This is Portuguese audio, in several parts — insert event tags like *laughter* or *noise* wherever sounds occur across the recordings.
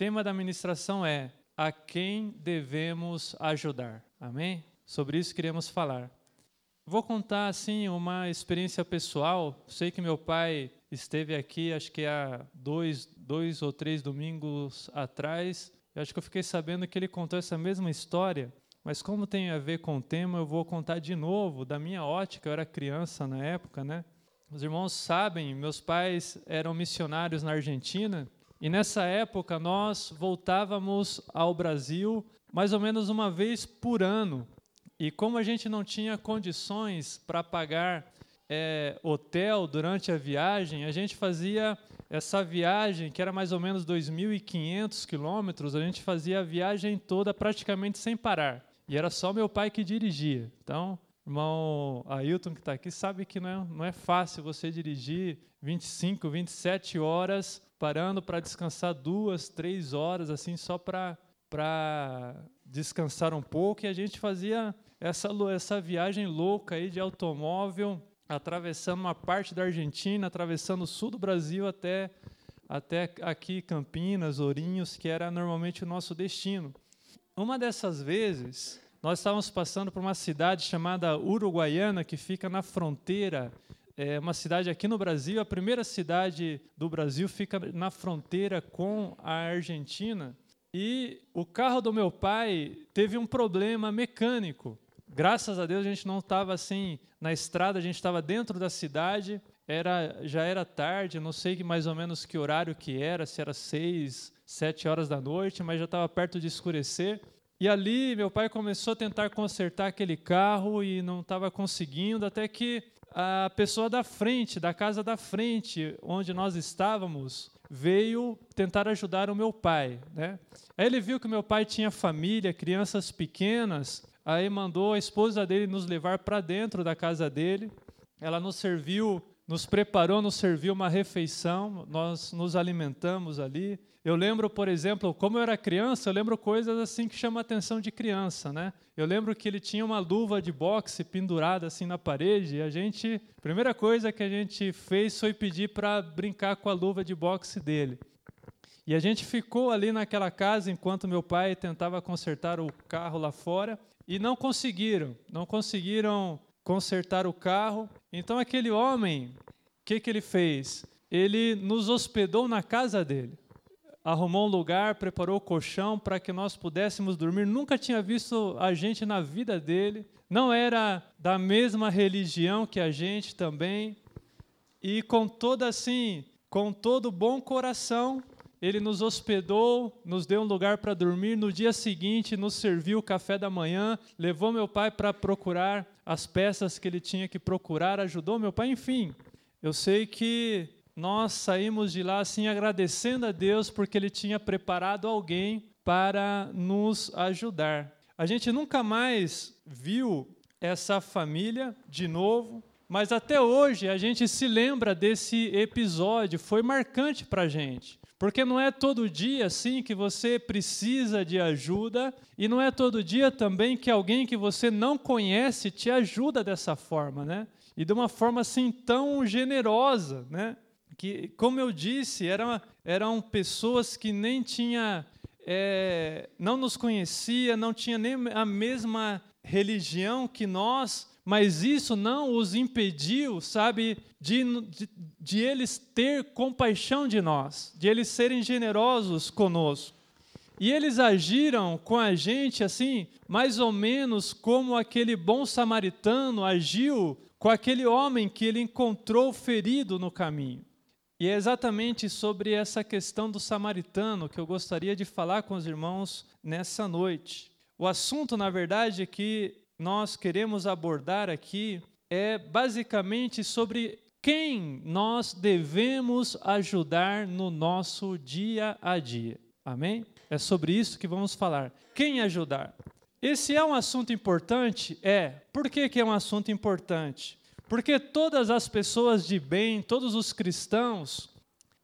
tema da ministração é a quem devemos ajudar. Amém? Sobre isso queremos falar. Vou contar assim uma experiência pessoal. Sei que meu pai esteve aqui, acho que há dois, dois ou três domingos atrás. Eu acho que eu fiquei sabendo que ele contou essa mesma história. Mas como tem a ver com o tema, eu vou contar de novo da minha ótica. Eu era criança na época, né? Os irmãos sabem, meus pais eram missionários na Argentina e nessa época nós voltávamos ao Brasil mais ou menos uma vez por ano. E como a gente não tinha condições para pagar é, hotel durante a viagem, a gente fazia essa viagem, que era mais ou menos 2.500 quilômetros, a gente fazia a viagem toda praticamente sem parar. E era só meu pai que dirigia. Então, irmão Ailton, que está aqui, sabe que não é, não é fácil você dirigir 25, 27 horas, parando para descansar duas, três horas, assim, só para descansar um pouco. E a gente fazia essa, essa viagem louca aí de automóvel, atravessando uma parte da Argentina, atravessando o sul do Brasil até, até aqui Campinas, Ourinhos, que era normalmente o nosso destino. Uma dessas vezes, nós estávamos passando por uma cidade chamada Uruguaiana, que fica na fronteira, é uma cidade aqui no Brasil, a primeira cidade do Brasil fica na fronteira com a Argentina. E o carro do meu pai teve um problema mecânico. Graças a Deus a gente não estava assim na estrada, a gente estava dentro da cidade. Era, já era tarde, não sei mais ou menos que horário que era, se era seis, sete horas da noite, mas já estava perto de escurecer. E ali meu pai começou a tentar consertar aquele carro e não estava conseguindo, até que a pessoa da frente, da casa da frente, onde nós estávamos, veio tentar ajudar o meu pai. Né? Aí ele viu que meu pai tinha família, crianças pequenas, aí mandou a esposa dele nos levar para dentro da casa dele. Ela nos serviu, nos preparou, nos serviu uma refeição, nós nos alimentamos ali. Eu lembro, por exemplo, como eu era criança, eu lembro coisas assim que chamam a atenção de criança, né? Eu lembro que ele tinha uma luva de boxe pendurada assim na parede e a gente, primeira coisa que a gente fez foi pedir para brincar com a luva de boxe dele. E a gente ficou ali naquela casa enquanto meu pai tentava consertar o carro lá fora e não conseguiram, não conseguiram consertar o carro. Então aquele homem, o que que ele fez? Ele nos hospedou na casa dele arrumou um lugar, preparou o colchão para que nós pudéssemos dormir. Nunca tinha visto a gente na vida dele. Não era da mesma religião que a gente também. E com toda assim, com todo bom coração, ele nos hospedou, nos deu um lugar para dormir. No dia seguinte, nos serviu o café da manhã, levou meu pai para procurar as peças que ele tinha que procurar, ajudou meu pai, enfim. Eu sei que nós saímos de lá assim agradecendo a Deus porque Ele tinha preparado alguém para nos ajudar. A gente nunca mais viu essa família de novo, mas até hoje a gente se lembra desse episódio, foi marcante para a gente. Porque não é todo dia assim que você precisa de ajuda, e não é todo dia também que alguém que você não conhece te ajuda dessa forma, né? E de uma forma assim tão generosa, né? Que, como eu disse, eram, eram pessoas que nem tinha, é, não nos conhecia, não tinha nem a mesma religião que nós, mas isso não os impediu, sabe, de, de, de eles ter compaixão de nós, de eles serem generosos conosco. E eles agiram com a gente assim, mais ou menos como aquele bom samaritano agiu com aquele homem que ele encontrou ferido no caminho. E é exatamente sobre essa questão do samaritano que eu gostaria de falar com os irmãos nessa noite. O assunto, na verdade, que nós queremos abordar aqui é basicamente sobre quem nós devemos ajudar no nosso dia a dia. Amém? É sobre isso que vamos falar. Quem ajudar? Esse é um assunto importante? É. Por que, que é um assunto importante? Porque todas as pessoas de bem, todos os cristãos,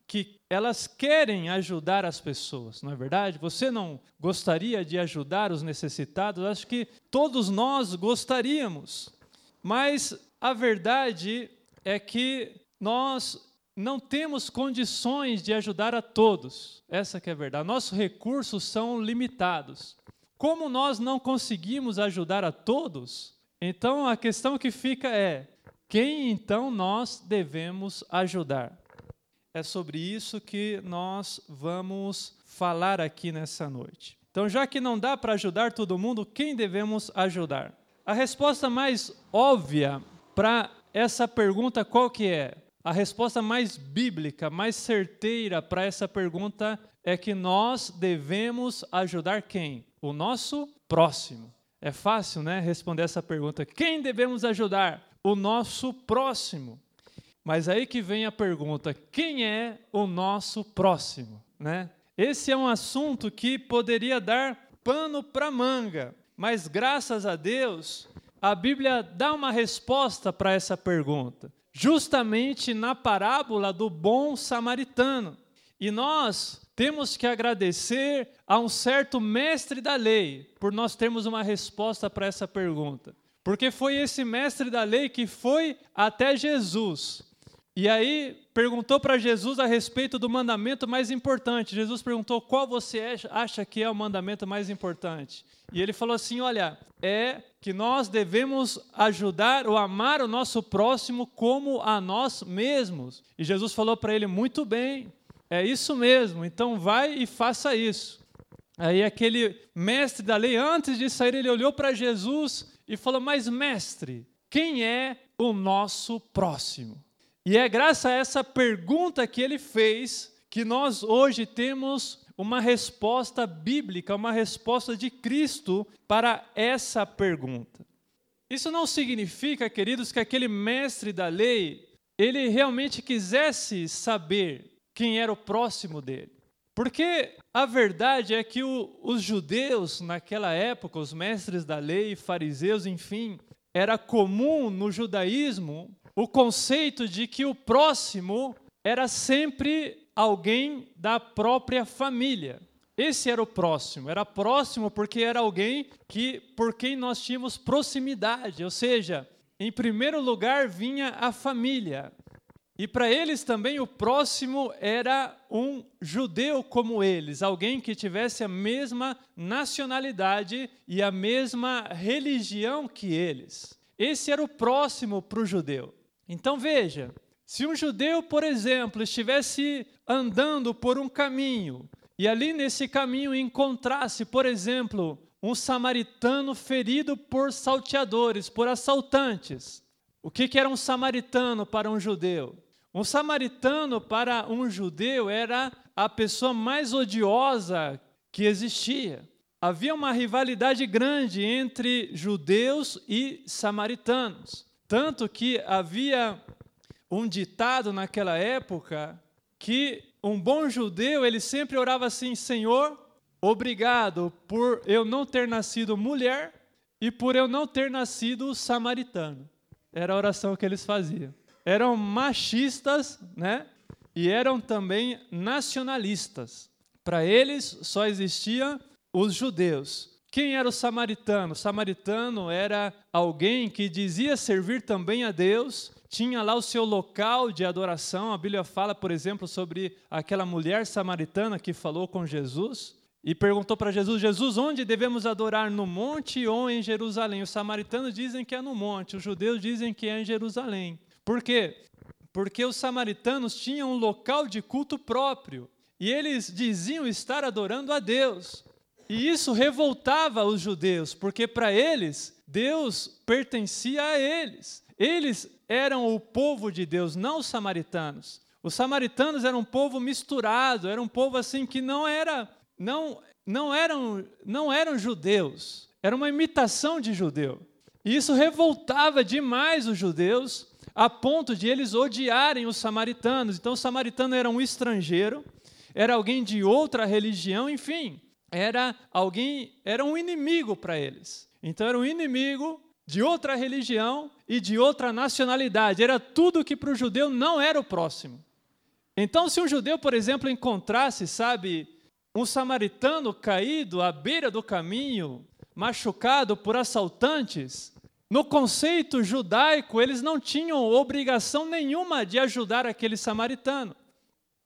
que elas querem ajudar as pessoas, não é verdade? Você não gostaria de ajudar os necessitados? Acho que todos nós gostaríamos. Mas a verdade é que nós não temos condições de ajudar a todos. Essa que é a verdade. Nossos recursos são limitados. Como nós não conseguimos ajudar a todos, então a questão que fica é: quem então nós devemos ajudar? É sobre isso que nós vamos falar aqui nessa noite. Então, já que não dá para ajudar todo mundo, quem devemos ajudar? A resposta mais óbvia para essa pergunta qual que é? A resposta mais bíblica, mais certeira para essa pergunta é que nós devemos ajudar quem? O nosso próximo. É fácil, né, responder essa pergunta. Quem devemos ajudar? O nosso próximo. Mas aí que vem a pergunta: quem é o nosso próximo, né? Esse é um assunto que poderia dar pano para manga, mas graças a Deus, a Bíblia dá uma resposta para essa pergunta, justamente na parábola do bom samaritano. E nós temos que agradecer a um certo mestre da lei por nós termos uma resposta para essa pergunta. Porque foi esse mestre da lei que foi até Jesus. E aí perguntou para Jesus a respeito do mandamento mais importante. Jesus perguntou qual você acha que é o mandamento mais importante. E ele falou assim: Olha, é que nós devemos ajudar ou amar o nosso próximo como a nós mesmos. E Jesus falou para ele: Muito bem, é isso mesmo, então vai e faça isso. Aí aquele mestre da lei, antes de sair, ele olhou para Jesus e falou: Mas, mestre, quem é o nosso próximo? E é graças a essa pergunta que ele fez que nós hoje temos uma resposta bíblica, uma resposta de Cristo para essa pergunta. Isso não significa, queridos, que aquele mestre da lei, ele realmente quisesse saber quem era o próximo dele. Porque a verdade é que o, os judeus, naquela época, os mestres da lei, fariseus, enfim, era comum no judaísmo o conceito de que o próximo era sempre alguém da própria família. Esse era o próximo, era próximo porque era alguém que por quem nós tínhamos proximidade, ou seja, em primeiro lugar vinha a família. E para eles também o próximo era um judeu como eles, alguém que tivesse a mesma nacionalidade e a mesma religião que eles. Esse era o próximo para o judeu. Então veja, se um judeu, por exemplo, estivesse andando por um caminho e ali nesse caminho encontrasse, por exemplo, um samaritano ferido por salteadores, por assaltantes. O que, que era um samaritano para um judeu? Um samaritano para um judeu era a pessoa mais odiosa que existia. Havia uma rivalidade grande entre judeus e samaritanos. Tanto que havia um ditado naquela época que um bom judeu, ele sempre orava assim: Senhor, obrigado por eu não ter nascido mulher e por eu não ter nascido samaritano. Era a oração que eles faziam. Eram machistas, né? E eram também nacionalistas. Para eles só existiam os judeus. Quem era o samaritano? O samaritano era alguém que dizia servir também a Deus, tinha lá o seu local de adoração. A Bíblia fala, por exemplo, sobre aquela mulher samaritana que falou com Jesus e perguntou para Jesus: Jesus, onde devemos adorar? No monte ou em Jerusalém? Os samaritanos dizem que é no monte, os judeus dizem que é em Jerusalém. Por quê? Porque os samaritanos tinham um local de culto próprio e eles diziam estar adorando a Deus. E isso revoltava os judeus, porque para eles, Deus pertencia a eles. Eles eram o povo de Deus, não os samaritanos. Os samaritanos eram um povo misturado, era um povo assim que não era, não, não eram, não eram judeus. Era uma imitação de judeu. E isso revoltava demais os judeus, a ponto de eles odiarem os samaritanos. Então, o samaritano era um estrangeiro, era alguém de outra religião, enfim, era alguém, era um inimigo para eles. Então, era um inimigo de outra religião e de outra nacionalidade. Era tudo que para o judeu não era o próximo. Então, se um judeu, por exemplo, encontrasse, sabe, um samaritano caído à beira do caminho, machucado por assaltantes, No conceito judaico, eles não tinham obrigação nenhuma de ajudar aquele samaritano.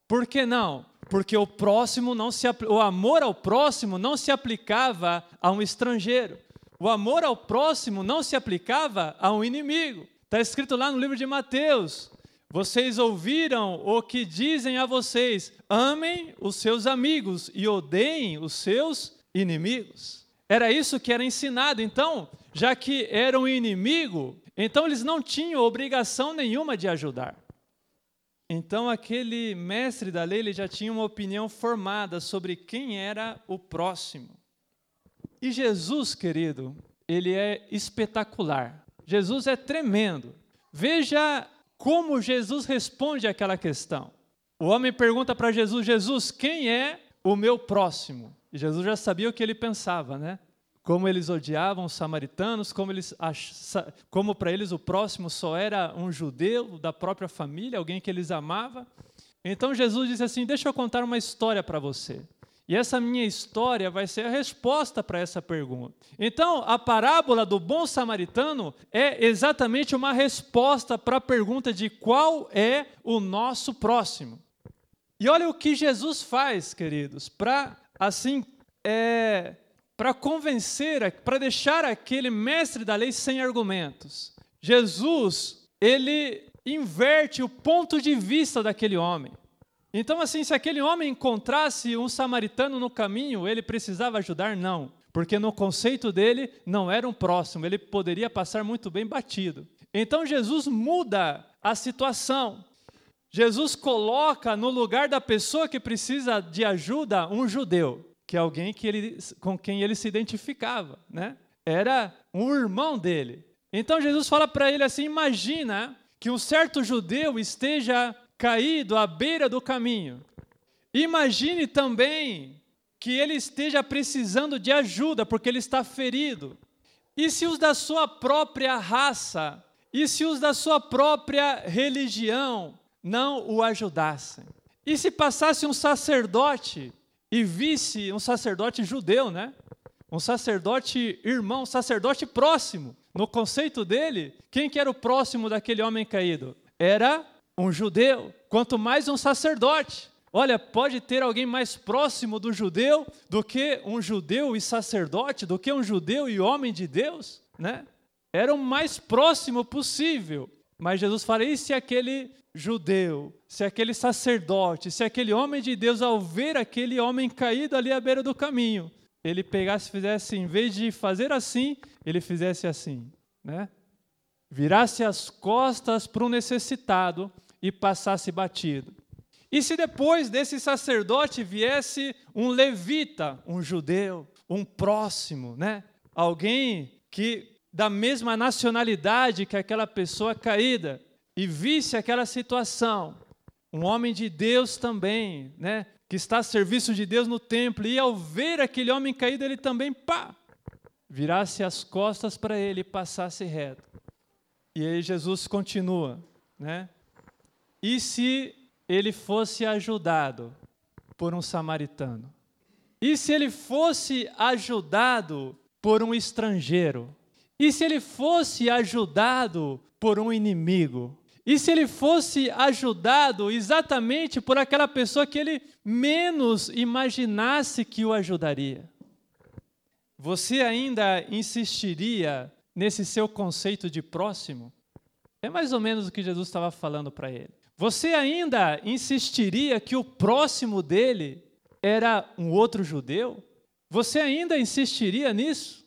Por que não? Porque o próximo não se o amor ao próximo não se aplicava a um estrangeiro. O amor ao próximo não se aplicava a um inimigo. Está escrito lá no livro de Mateus: Vocês ouviram o que dizem a vocês: amem os seus amigos e odeiem os seus inimigos. Era isso que era ensinado. Então, já que era um inimigo, então eles não tinham obrigação nenhuma de ajudar. Então aquele mestre da lei ele já tinha uma opinião formada sobre quem era o próximo. E Jesus, querido, ele é espetacular. Jesus é tremendo. Veja como Jesus responde àquela questão. O homem pergunta para Jesus: Jesus, quem é o meu próximo? E Jesus já sabia o que ele pensava, né? Como eles odiavam os samaritanos, como, eles como para eles o próximo só era um judeu da própria família, alguém que eles amavam. Então Jesus disse assim: Deixa eu contar uma história para você. E essa minha história vai ser a resposta para essa pergunta. Então, a parábola do bom samaritano é exatamente uma resposta para a pergunta de qual é o nosso próximo. E olha o que Jesus faz, queridos, para assim é, para convencer, para deixar aquele mestre da lei sem argumentos. Jesus, ele inverte o ponto de vista daquele homem. Então, assim, se aquele homem encontrasse um samaritano no caminho, ele precisava ajudar? Não, porque no conceito dele não era um próximo, ele poderia passar muito bem batido. Então, Jesus muda a situação. Jesus coloca no lugar da pessoa que precisa de ajuda um judeu, que alguém que ele, com quem ele se identificava, né? Era um irmão dele. Então Jesus fala para ele assim: imagina que um certo judeu esteja caído à beira do caminho. Imagine também que ele esteja precisando de ajuda porque ele está ferido. E se os da sua própria raça, e se os da sua própria religião não o ajudassem. E se passasse um sacerdote e visse um sacerdote judeu, né? Um sacerdote irmão, um sacerdote próximo. No conceito dele, quem que era o próximo daquele homem caído? Era um judeu, quanto mais um sacerdote. Olha, pode ter alguém mais próximo do judeu do que um judeu e sacerdote, do que um judeu e homem de Deus, né? Era o mais próximo possível. Mas Jesus fala: e se aquele judeu, se aquele sacerdote, se aquele homem de Deus, ao ver aquele homem caído ali à beira do caminho, ele pegasse fizesse, em vez de fazer assim, ele fizesse assim, né? Virasse as costas para o necessitado e passasse batido. E se depois desse sacerdote viesse um levita, um judeu, um próximo, né? Alguém que da mesma nacionalidade que aquela pessoa caída, e visse aquela situação, um homem de Deus também, né, que está a serviço de Deus no templo, e ao ver aquele homem caído, ele também, pá, virasse as costas para ele e passasse reto. E aí Jesus continua, né? E se ele fosse ajudado por um samaritano? E se ele fosse ajudado por um estrangeiro? E se ele fosse ajudado por um inimigo? E se ele fosse ajudado exatamente por aquela pessoa que ele menos imaginasse que o ajudaria? Você ainda insistiria nesse seu conceito de próximo? É mais ou menos o que Jesus estava falando para ele. Você ainda insistiria que o próximo dele era um outro judeu? Você ainda insistiria nisso?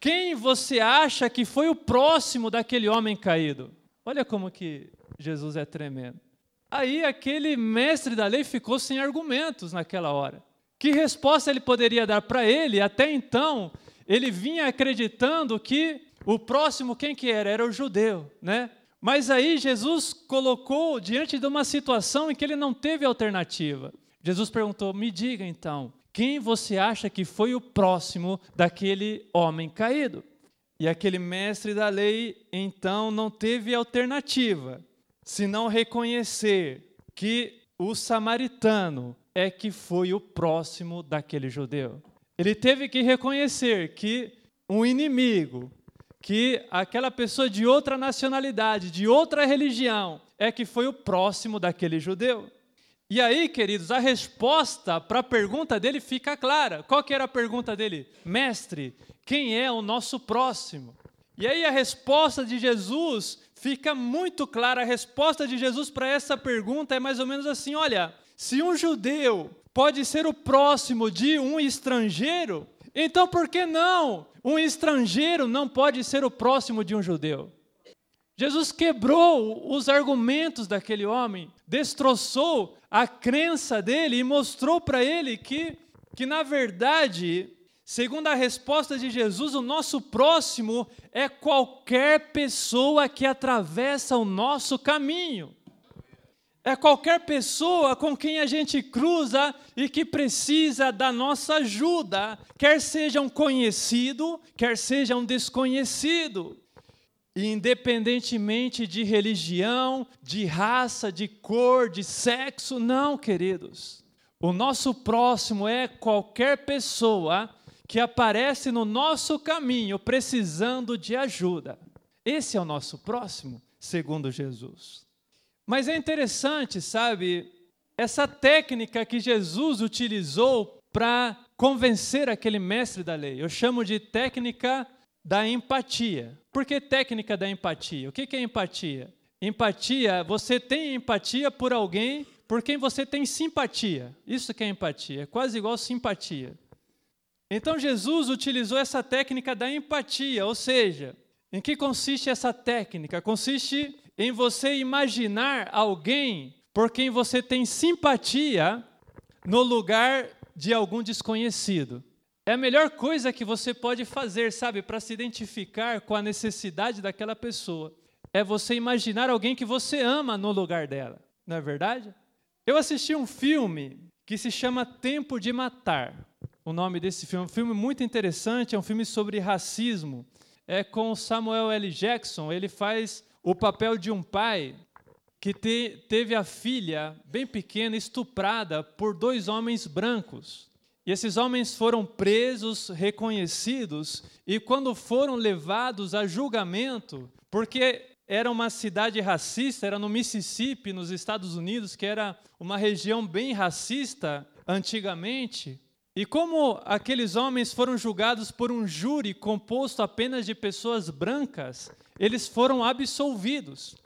Quem você acha que foi o próximo daquele homem caído? Olha como que Jesus é tremendo. Aí aquele mestre da lei ficou sem argumentos naquela hora. Que resposta ele poderia dar para ele? Até então, ele vinha acreditando que o próximo quem que era? Era o judeu, né? Mas aí Jesus colocou diante de uma situação em que ele não teve alternativa. Jesus perguntou: "Me diga então, quem você acha que foi o próximo daquele homem caído?" E aquele mestre da lei, então, não teve alternativa senão reconhecer que o samaritano é que foi o próximo daquele judeu. Ele teve que reconhecer que um inimigo que aquela pessoa de outra nacionalidade, de outra religião, é que foi o próximo daquele judeu. E aí, queridos, a resposta para a pergunta dele fica clara. Qual que era a pergunta dele? Mestre, quem é o nosso próximo? E aí a resposta de Jesus fica muito clara. A resposta de Jesus para essa pergunta é mais ou menos assim: olha, se um judeu pode ser o próximo de um estrangeiro, então por que não? Um estrangeiro não pode ser o próximo de um judeu. Jesus quebrou os argumentos daquele homem, destroçou a crença dele e mostrou para ele que, que, na verdade, segundo a resposta de Jesus, o nosso próximo é qualquer pessoa que atravessa o nosso caminho é qualquer pessoa com quem a gente cruza e que precisa da nossa ajuda, quer seja um conhecido, quer seja um desconhecido. Independentemente de religião, de raça, de cor, de sexo, não, queridos. O nosso próximo é qualquer pessoa que aparece no nosso caminho precisando de ajuda. Esse é o nosso próximo, segundo Jesus. Mas é interessante, sabe, essa técnica que Jesus utilizou para convencer aquele mestre da lei. Eu chamo de técnica da empatia. Por que técnica da empatia? O que é empatia? Empatia, você tem empatia por alguém por quem você tem simpatia. Isso que é empatia, é quase igual simpatia. Então Jesus utilizou essa técnica da empatia, ou seja, em que consiste essa técnica? Consiste em você imaginar alguém por quem você tem simpatia no lugar de algum desconhecido. É a melhor coisa que você pode fazer, sabe, para se identificar com a necessidade daquela pessoa. É você imaginar alguém que você ama no lugar dela, não é verdade? Eu assisti um filme que se chama Tempo de Matar. O nome desse filme é um filme muito interessante, é um filme sobre racismo. É com Samuel L. Jackson, ele faz o papel de um pai que te, teve a filha, bem pequena, estuprada por dois homens brancos. E esses homens foram presos, reconhecidos, e quando foram levados a julgamento, porque era uma cidade racista, era no Mississippi, nos Estados Unidos, que era uma região bem racista antigamente. E como aqueles homens foram julgados por um júri composto apenas de pessoas brancas, eles foram absolvidos.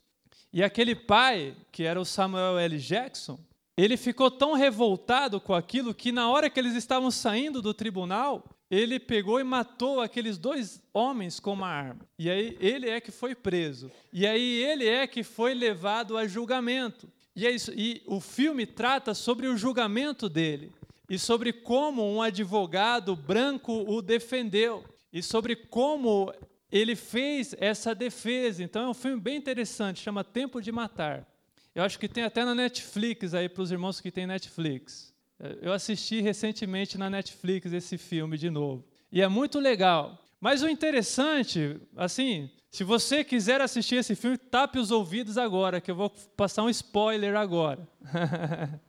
E aquele pai, que era o Samuel L. Jackson, ele ficou tão revoltado com aquilo que, na hora que eles estavam saindo do tribunal, ele pegou e matou aqueles dois homens com uma arma. E aí ele é que foi preso. E aí ele é que foi levado a julgamento. E, é isso, e o filme trata sobre o julgamento dele e sobre como um advogado branco o defendeu e sobre como ele fez essa defesa. Então é um filme bem interessante, chama Tempo de Matar. Eu acho que tem até na Netflix aí para os irmãos que têm Netflix. Eu assisti recentemente na Netflix esse filme de novo. E é muito legal. Mas o interessante, assim, se você quiser assistir esse filme, tape os ouvidos agora, que eu vou passar um spoiler agora. *laughs*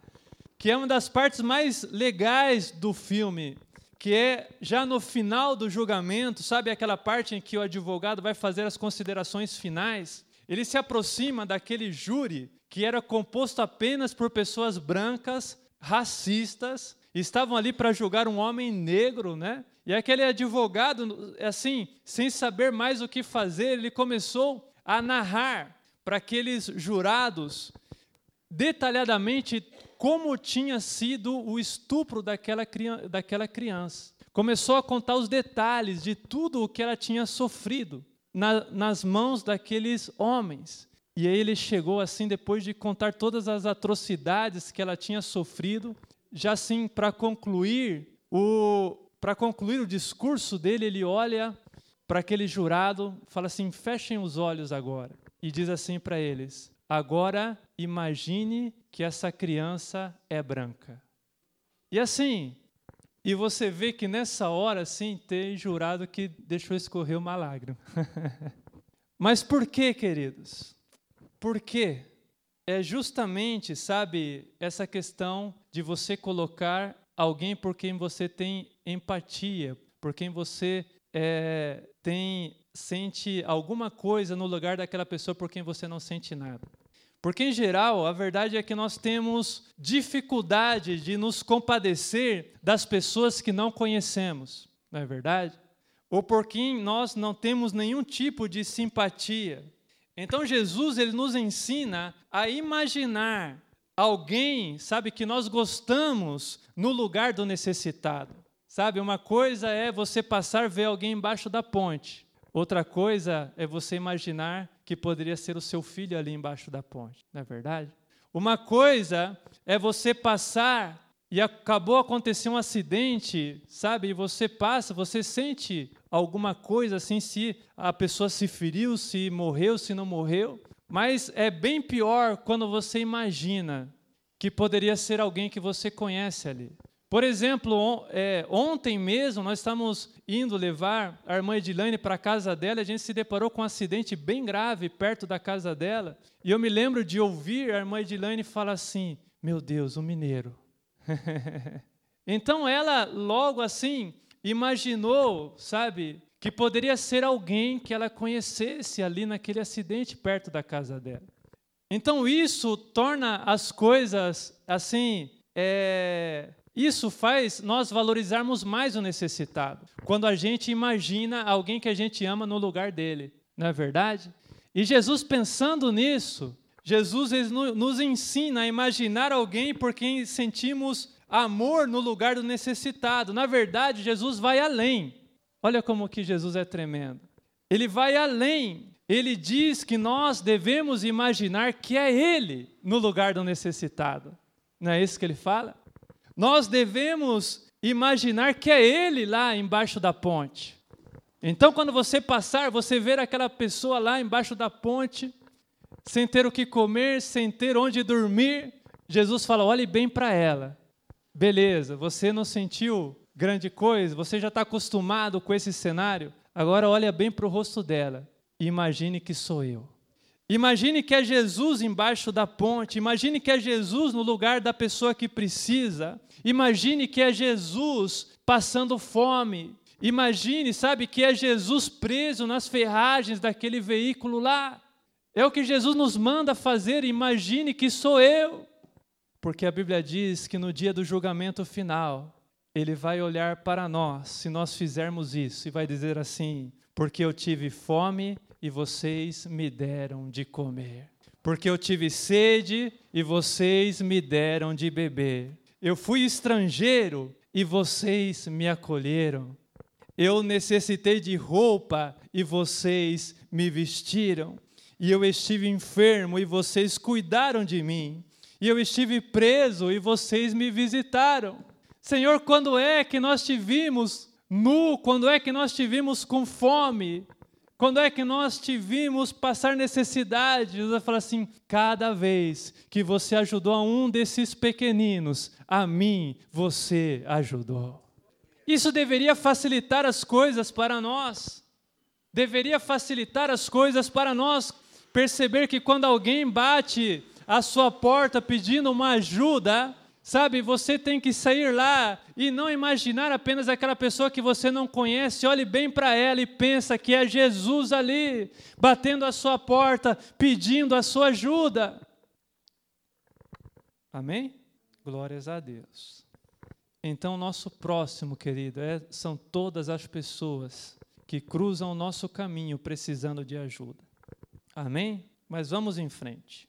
que é uma das partes mais legais do filme que é já no final do julgamento, sabe aquela parte em que o advogado vai fazer as considerações finais? Ele se aproxima daquele júri que era composto apenas por pessoas brancas, racistas, estavam ali para julgar um homem negro, né? E aquele advogado, assim, sem saber mais o que fazer, ele começou a narrar para aqueles jurados detalhadamente como tinha sido o estupro daquela, daquela criança. Começou a contar os detalhes de tudo o que ela tinha sofrido na, nas mãos daqueles homens. E aí ele chegou assim, depois de contar todas as atrocidades que ela tinha sofrido, já assim para concluir o para concluir o discurso dele, ele olha para aquele jurado, fala assim: "Fechem os olhos agora". E diz assim para eles: Agora imagine que essa criança é branca. E assim, e você vê que nessa hora, sim, tem jurado que deixou escorrer uma lágrima. *laughs* Mas por quê, queridos? Por quê? É justamente, sabe, essa questão de você colocar alguém por quem você tem empatia, por quem você é, tem sente alguma coisa no lugar daquela pessoa por quem você não sente nada. Porque, em geral, a verdade é que nós temos dificuldade de nos compadecer das pessoas que não conhecemos, não é verdade? Ou por quem nós não temos nenhum tipo de simpatia. Então, Jesus ele nos ensina a imaginar alguém, sabe, que nós gostamos no lugar do necessitado. Sabe, uma coisa é você passar ver alguém embaixo da ponte. Outra coisa é você imaginar que poderia ser o seu filho ali embaixo da ponte, não é verdade? Uma coisa é você passar e acabou acontecer um acidente, sabe? E você passa, você sente alguma coisa assim, se a pessoa se feriu, se morreu, se não morreu. Mas é bem pior quando você imagina que poderia ser alguém que você conhece ali. Por exemplo, é, ontem mesmo nós estávamos indo levar a irmã Edilane para a casa dela a gente se deparou com um acidente bem grave perto da casa dela. E eu me lembro de ouvir a irmã Edilane falar assim: Meu Deus, um mineiro. *laughs* então ela logo assim imaginou, sabe, que poderia ser alguém que ela conhecesse ali naquele acidente perto da casa dela. Então isso torna as coisas assim. É, isso faz nós valorizarmos mais o necessitado, quando a gente imagina alguém que a gente ama no lugar dele, não é verdade? E Jesus pensando nisso, Jesus nos ensina a imaginar alguém por quem sentimos amor no lugar do necessitado. Na verdade, Jesus vai além. Olha como que Jesus é tremendo. Ele vai além. Ele diz que nós devemos imaginar que é ele no lugar do necessitado. Não é isso que ele fala? Nós devemos imaginar que é Ele lá embaixo da ponte. Então, quando você passar, você ver aquela pessoa lá embaixo da ponte, sem ter o que comer, sem ter onde dormir, Jesus fala: olhe bem para ela. Beleza, você não sentiu grande coisa, você já está acostumado com esse cenário, agora olha bem para o rosto dela e imagine que sou eu. Imagine que é Jesus embaixo da ponte, imagine que é Jesus no lugar da pessoa que precisa, imagine que é Jesus passando fome, imagine, sabe, que é Jesus preso nas ferragens daquele veículo lá. É o que Jesus nos manda fazer, imagine que sou eu. Porque a Bíblia diz que no dia do julgamento final, ele vai olhar para nós, se nós fizermos isso, e vai dizer assim: porque eu tive fome e vocês me deram de comer. Porque eu tive sede e vocês me deram de beber. Eu fui estrangeiro e vocês me acolheram. Eu necessitei de roupa e vocês me vestiram. E eu estive enfermo e vocês cuidaram de mim. E eu estive preso e vocês me visitaram. Senhor, quando é que nós te vimos nu? Quando é que nós te vimos com fome? Quando é que nós te vimos passar necessidade? Jesus fala assim: cada vez que você ajudou a um desses pequeninos, a mim você ajudou. Isso deveria facilitar as coisas para nós. Deveria facilitar as coisas para nós perceber que quando alguém bate a sua porta pedindo uma ajuda, Sabe, você tem que sair lá e não imaginar apenas aquela pessoa que você não conhece. Olhe bem para ela e pensa que é Jesus ali, batendo a sua porta, pedindo a sua ajuda. Amém? Glórias a Deus. Então, nosso próximo, querido, é, são todas as pessoas que cruzam o nosso caminho precisando de ajuda. Amém? Mas vamos em frente.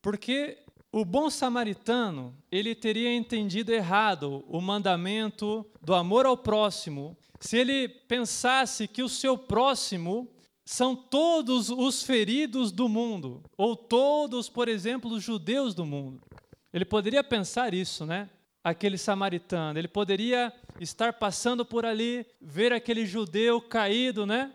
Porque o bom samaritano, ele teria entendido errado o mandamento do amor ao próximo se ele pensasse que o seu próximo são todos os feridos do mundo, ou todos, por exemplo, os judeus do mundo. Ele poderia pensar isso, né? Aquele samaritano, ele poderia estar passando por ali, ver aquele judeu caído, né?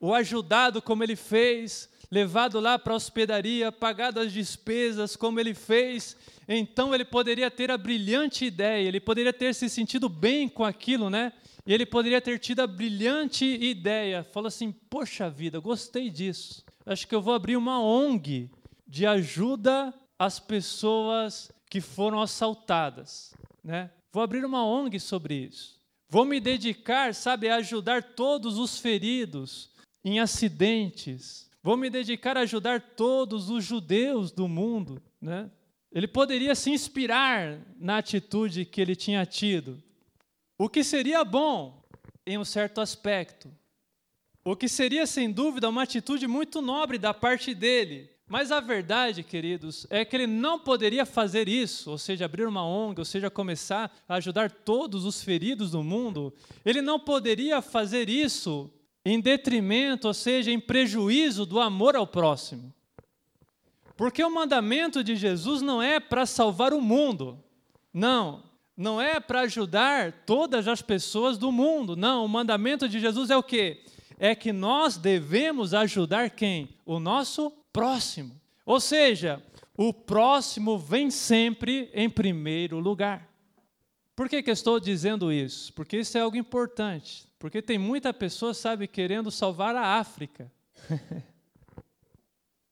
O ajudado como ele fez, levado lá para a hospedaria, pagado as despesas como ele fez, então ele poderia ter a brilhante ideia, ele poderia ter se sentido bem com aquilo, né? E ele poderia ter tido a brilhante ideia, falou assim: "Poxa vida, gostei disso. Acho que eu vou abrir uma ONG de ajuda às pessoas que foram assaltadas, né? Vou abrir uma ONG sobre isso. Vou me dedicar, sabe, a ajudar todos os feridos, em acidentes. Vou me dedicar a ajudar todos os judeus do mundo. Né? Ele poderia se inspirar na atitude que ele tinha tido. O que seria bom em um certo aspecto. O que seria, sem dúvida, uma atitude muito nobre da parte dele. Mas a verdade, queridos, é que ele não poderia fazer isso, ou seja, abrir uma ONG, ou seja, começar a ajudar todos os feridos do mundo. Ele não poderia fazer isso em detrimento, ou seja, em prejuízo do amor ao próximo. Porque o mandamento de Jesus não é para salvar o mundo. Não, não é para ajudar todas as pessoas do mundo. Não, o mandamento de Jesus é o quê? É que nós devemos ajudar quem? O nosso próximo. Ou seja, o próximo vem sempre em primeiro lugar. Por que, que estou dizendo isso? Porque isso é algo importante. Porque tem muita pessoa, sabe, querendo salvar a África. *laughs*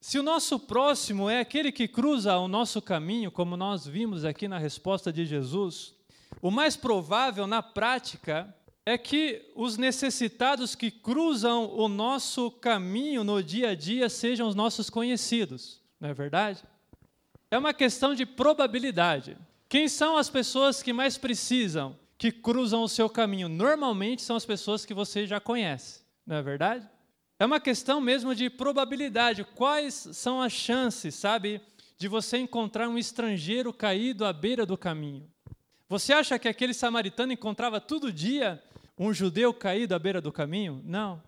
Se o nosso próximo é aquele que cruza o nosso caminho, como nós vimos aqui na resposta de Jesus, o mais provável na prática é que os necessitados que cruzam o nosso caminho no dia a dia sejam os nossos conhecidos, não é verdade? É uma questão de probabilidade. Quem são as pessoas que mais precisam? Que cruzam o seu caminho normalmente são as pessoas que você já conhece, não é verdade? É uma questão mesmo de probabilidade. Quais são as chances, sabe, de você encontrar um estrangeiro caído à beira do caminho? Você acha que aquele samaritano encontrava todo dia um judeu caído à beira do caminho? Não.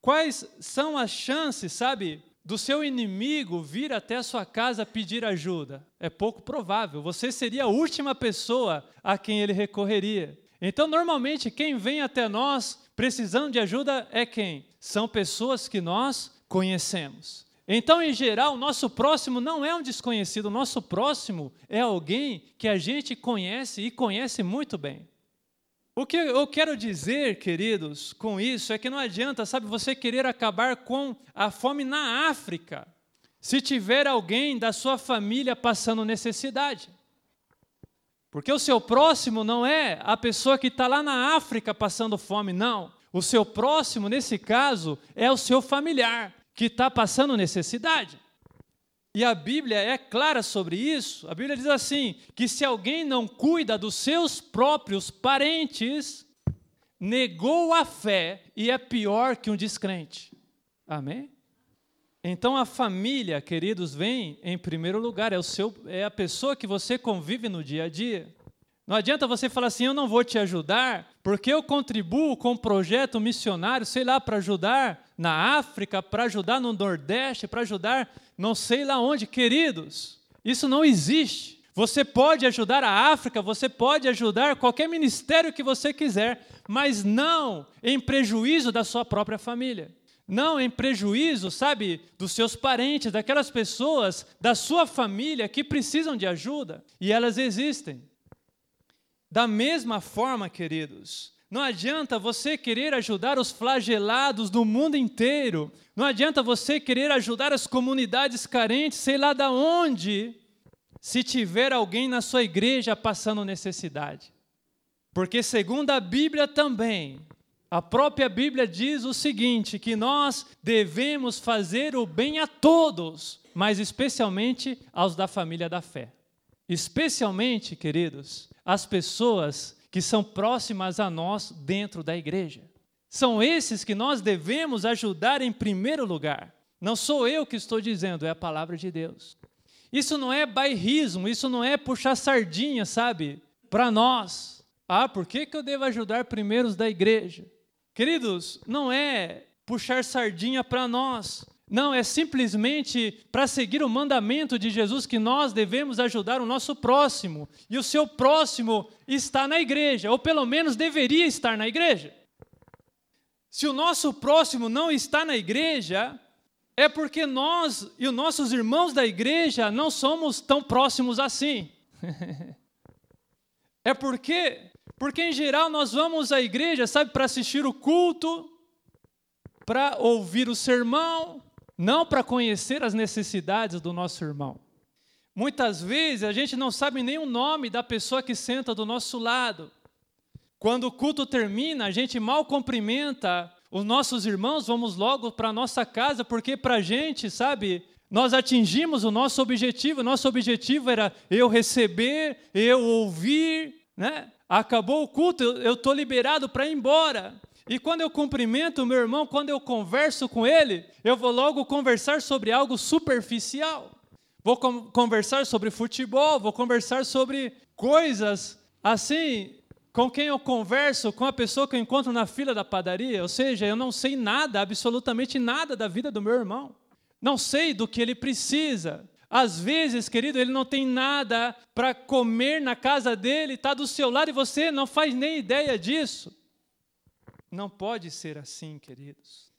Quais são as chances, sabe, do seu inimigo vir até a sua casa pedir ajuda? É pouco provável. Você seria a última pessoa a quem ele recorreria. Então, normalmente, quem vem até nós precisando de ajuda é quem? São pessoas que nós conhecemos. Então, em geral, o nosso próximo não é um desconhecido, o nosso próximo é alguém que a gente conhece e conhece muito bem. O que eu quero dizer, queridos, com isso é que não adianta, sabe, você querer acabar com a fome na África, se tiver alguém da sua família passando necessidade. Porque o seu próximo não é a pessoa que está lá na África passando fome, não. O seu próximo, nesse caso, é o seu familiar que está passando necessidade. E a Bíblia é clara sobre isso. A Bíblia diz assim: que se alguém não cuida dos seus próprios parentes, negou a fé e é pior que um descrente. Amém? Então a família, queridos, vem em primeiro lugar, é, o seu, é a pessoa que você convive no dia a dia. Não adianta você falar assim, eu não vou te ajudar, porque eu contribuo com um projeto missionário, sei lá, para ajudar na África, para ajudar no Nordeste, para ajudar não sei lá onde. Queridos, isso não existe. Você pode ajudar a África, você pode ajudar qualquer ministério que você quiser, mas não em prejuízo da sua própria família. Não em prejuízo, sabe, dos seus parentes, daquelas pessoas da sua família que precisam de ajuda, e elas existem. Da mesma forma, queridos, não adianta você querer ajudar os flagelados do mundo inteiro, não adianta você querer ajudar as comunidades carentes, sei lá da onde, se tiver alguém na sua igreja passando necessidade. Porque, segundo a Bíblia também, a própria Bíblia diz o seguinte: que nós devemos fazer o bem a todos, mas especialmente aos da família da fé. Especialmente, queridos, as pessoas que são próximas a nós dentro da igreja. São esses que nós devemos ajudar em primeiro lugar. Não sou eu que estou dizendo, é a palavra de Deus. Isso não é bairrismo, isso não é puxar sardinha, sabe? Para nós. Ah, por que, que eu devo ajudar primeiro os da igreja? Queridos, não é puxar sardinha para nós. Não, é simplesmente para seguir o mandamento de Jesus que nós devemos ajudar o nosso próximo. E o seu próximo está na igreja, ou pelo menos deveria estar na igreja. Se o nosso próximo não está na igreja, é porque nós e os nossos irmãos da igreja não somos tão próximos assim. *laughs* é porque, porque em geral nós vamos à igreja, sabe, para assistir o culto, para ouvir o sermão, não para conhecer as necessidades do nosso irmão. Muitas vezes a gente não sabe nem o nome da pessoa que senta do nosso lado. Quando o culto termina, a gente mal cumprimenta os nossos irmãos, vamos logo para a nossa casa, porque para a gente, sabe, nós atingimos o nosso objetivo. Nosso objetivo era eu receber, eu ouvir, né? Acabou o culto, eu estou liberado para ir embora. E quando eu cumprimento o meu irmão, quando eu converso com ele, eu vou logo conversar sobre algo superficial. Vou conversar sobre futebol, vou conversar sobre coisas assim, com quem eu converso, com a pessoa que eu encontro na fila da padaria. Ou seja, eu não sei nada, absolutamente nada da vida do meu irmão. Não sei do que ele precisa. Às vezes, querido, ele não tem nada para comer na casa dele, está do seu lado e você não faz nem ideia disso. Não pode ser assim, queridos.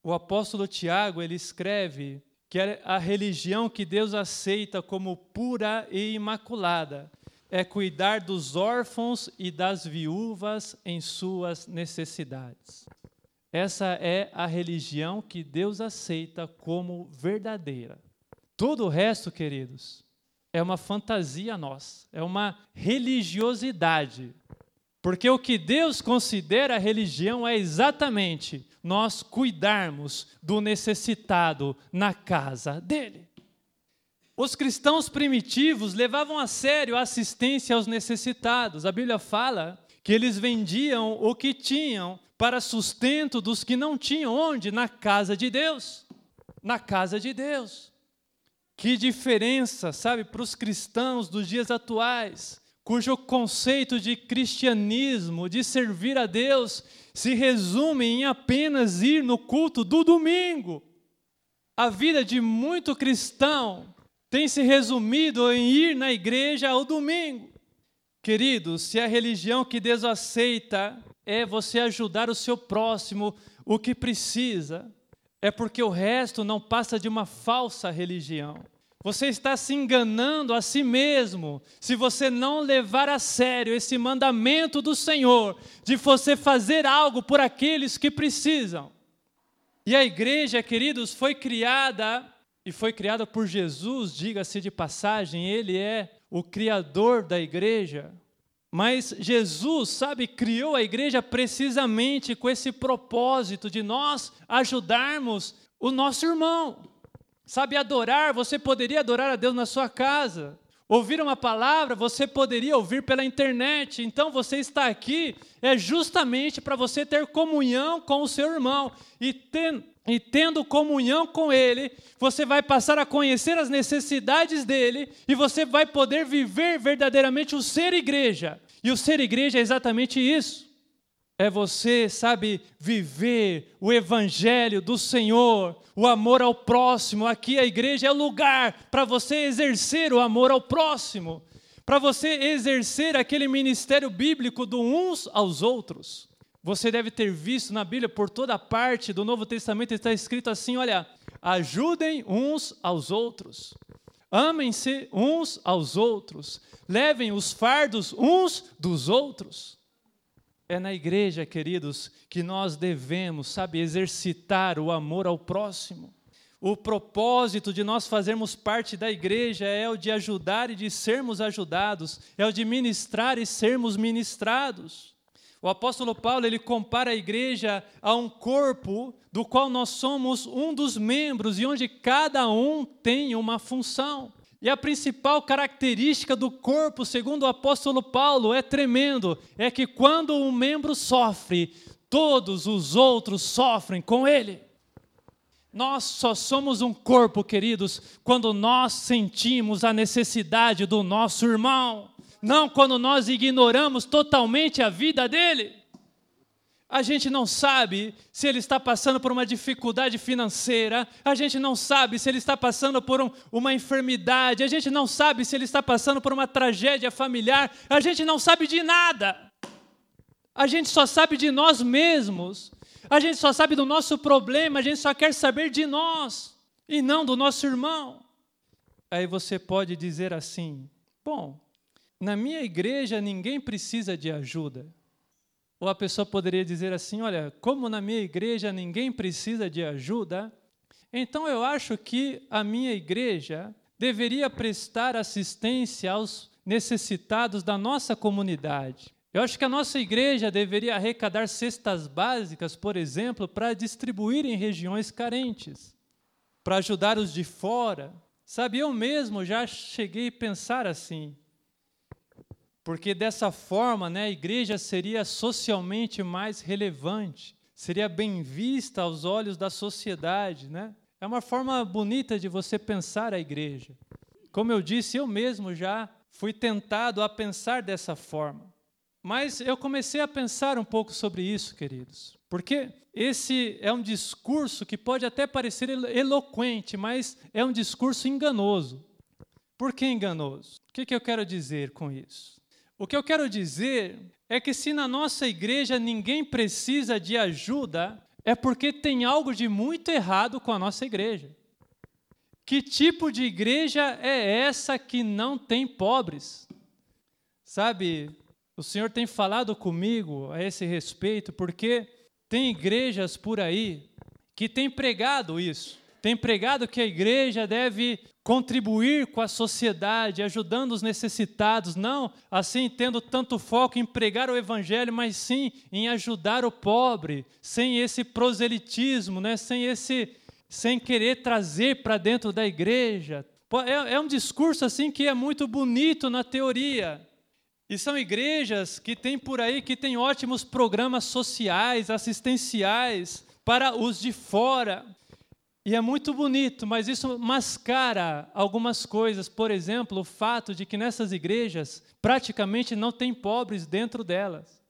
O apóstolo Tiago, ele escreve que a religião que Deus aceita como pura e imaculada é cuidar dos órfãos e das viúvas em suas necessidades. Essa é a religião que Deus aceita como verdadeira. Todo o resto, queridos, é uma fantasia nossa, é uma religiosidade. Porque o que Deus considera religião é exatamente nós cuidarmos do necessitado na casa dele. Os cristãos primitivos levavam a sério a assistência aos necessitados. A Bíblia fala que eles vendiam o que tinham para sustento dos que não tinham onde? Na casa de Deus. Na casa de Deus. Que diferença, sabe, para os cristãos dos dias atuais, cujo conceito de cristianismo, de servir a Deus, se resume em apenas ir no culto do domingo. A vida de muito cristão tem se resumido em ir na igreja ao domingo. Queridos, se a religião que Deus aceita é você ajudar o seu próximo o que precisa, é porque o resto não passa de uma falsa religião. Você está se enganando a si mesmo se você não levar a sério esse mandamento do Senhor de você fazer algo por aqueles que precisam. E a igreja, queridos, foi criada e foi criada por Jesus, diga-se de passagem, ele é o criador da igreja. Mas Jesus, sabe, criou a igreja precisamente com esse propósito de nós ajudarmos o nosso irmão. Sabe, adorar, você poderia adorar a Deus na sua casa. Ouvir uma palavra, você poderia ouvir pela internet. Então você está aqui é justamente para você ter comunhão com o seu irmão. E, e tendo comunhão com ele, você vai passar a conhecer as necessidades dele e você vai poder viver verdadeiramente o ser igreja. E o ser igreja é exatamente isso é você, sabe, viver o evangelho do Senhor, o amor ao próximo. Aqui a igreja é lugar para você exercer o amor ao próximo, para você exercer aquele ministério bíblico do uns aos outros. Você deve ter visto na Bíblia, por toda parte do Novo Testamento, está escrito assim: olha, ajudem uns aos outros, amem-se uns aos outros, levem os fardos uns dos outros. É na igreja, queridos, que nós devemos, sabe, exercitar o amor ao próximo. O propósito de nós fazermos parte da igreja é o de ajudar e de sermos ajudados, é o de ministrar e sermos ministrados. O apóstolo Paulo ele compara a igreja a um corpo do qual nós somos um dos membros e onde cada um tem uma função. E a principal característica do corpo, segundo o apóstolo Paulo, é tremendo: é que quando um membro sofre, todos os outros sofrem com ele. Nós só somos um corpo, queridos, quando nós sentimos a necessidade do nosso irmão, não quando nós ignoramos totalmente a vida dele. A gente não sabe se ele está passando por uma dificuldade financeira, a gente não sabe se ele está passando por um, uma enfermidade, a gente não sabe se ele está passando por uma tragédia familiar, a gente não sabe de nada. A gente só sabe de nós mesmos, a gente só sabe do nosso problema, a gente só quer saber de nós e não do nosso irmão. Aí você pode dizer assim: bom, na minha igreja ninguém precisa de ajuda. Ou a pessoa poderia dizer assim: olha, como na minha igreja ninguém precisa de ajuda, então eu acho que a minha igreja deveria prestar assistência aos necessitados da nossa comunidade. Eu acho que a nossa igreja deveria arrecadar cestas básicas, por exemplo, para distribuir em regiões carentes, para ajudar os de fora. Sabe, eu mesmo já cheguei a pensar assim, porque dessa forma né, a igreja seria socialmente mais relevante, seria bem vista aos olhos da sociedade. Né? É uma forma bonita de você pensar a igreja. Como eu disse, eu mesmo já fui tentado a pensar dessa forma. Mas eu comecei a pensar um pouco sobre isso, queridos, porque esse é um discurso que pode até parecer eloquente, mas é um discurso enganoso. Por que enganoso? O que, que eu quero dizer com isso? O que eu quero dizer é que se na nossa igreja ninguém precisa de ajuda, é porque tem algo de muito errado com a nossa igreja. Que tipo de igreja é essa que não tem pobres? Sabe, o Senhor tem falado comigo a esse respeito, porque tem igrejas por aí que têm pregado isso, tem pregado que a igreja deve contribuir com a sociedade, ajudando os necessitados, não assim tendo tanto foco em pregar o evangelho, mas sim em ajudar o pobre, sem esse proselitismo, né? sem esse sem querer trazer para dentro da igreja. É, é um discurso assim que é muito bonito na teoria, e são igrejas que têm por aí que têm ótimos programas sociais, assistenciais para os de fora. E é muito bonito, mas isso mascara algumas coisas. Por exemplo, o fato de que nessas igrejas praticamente não tem pobres dentro delas.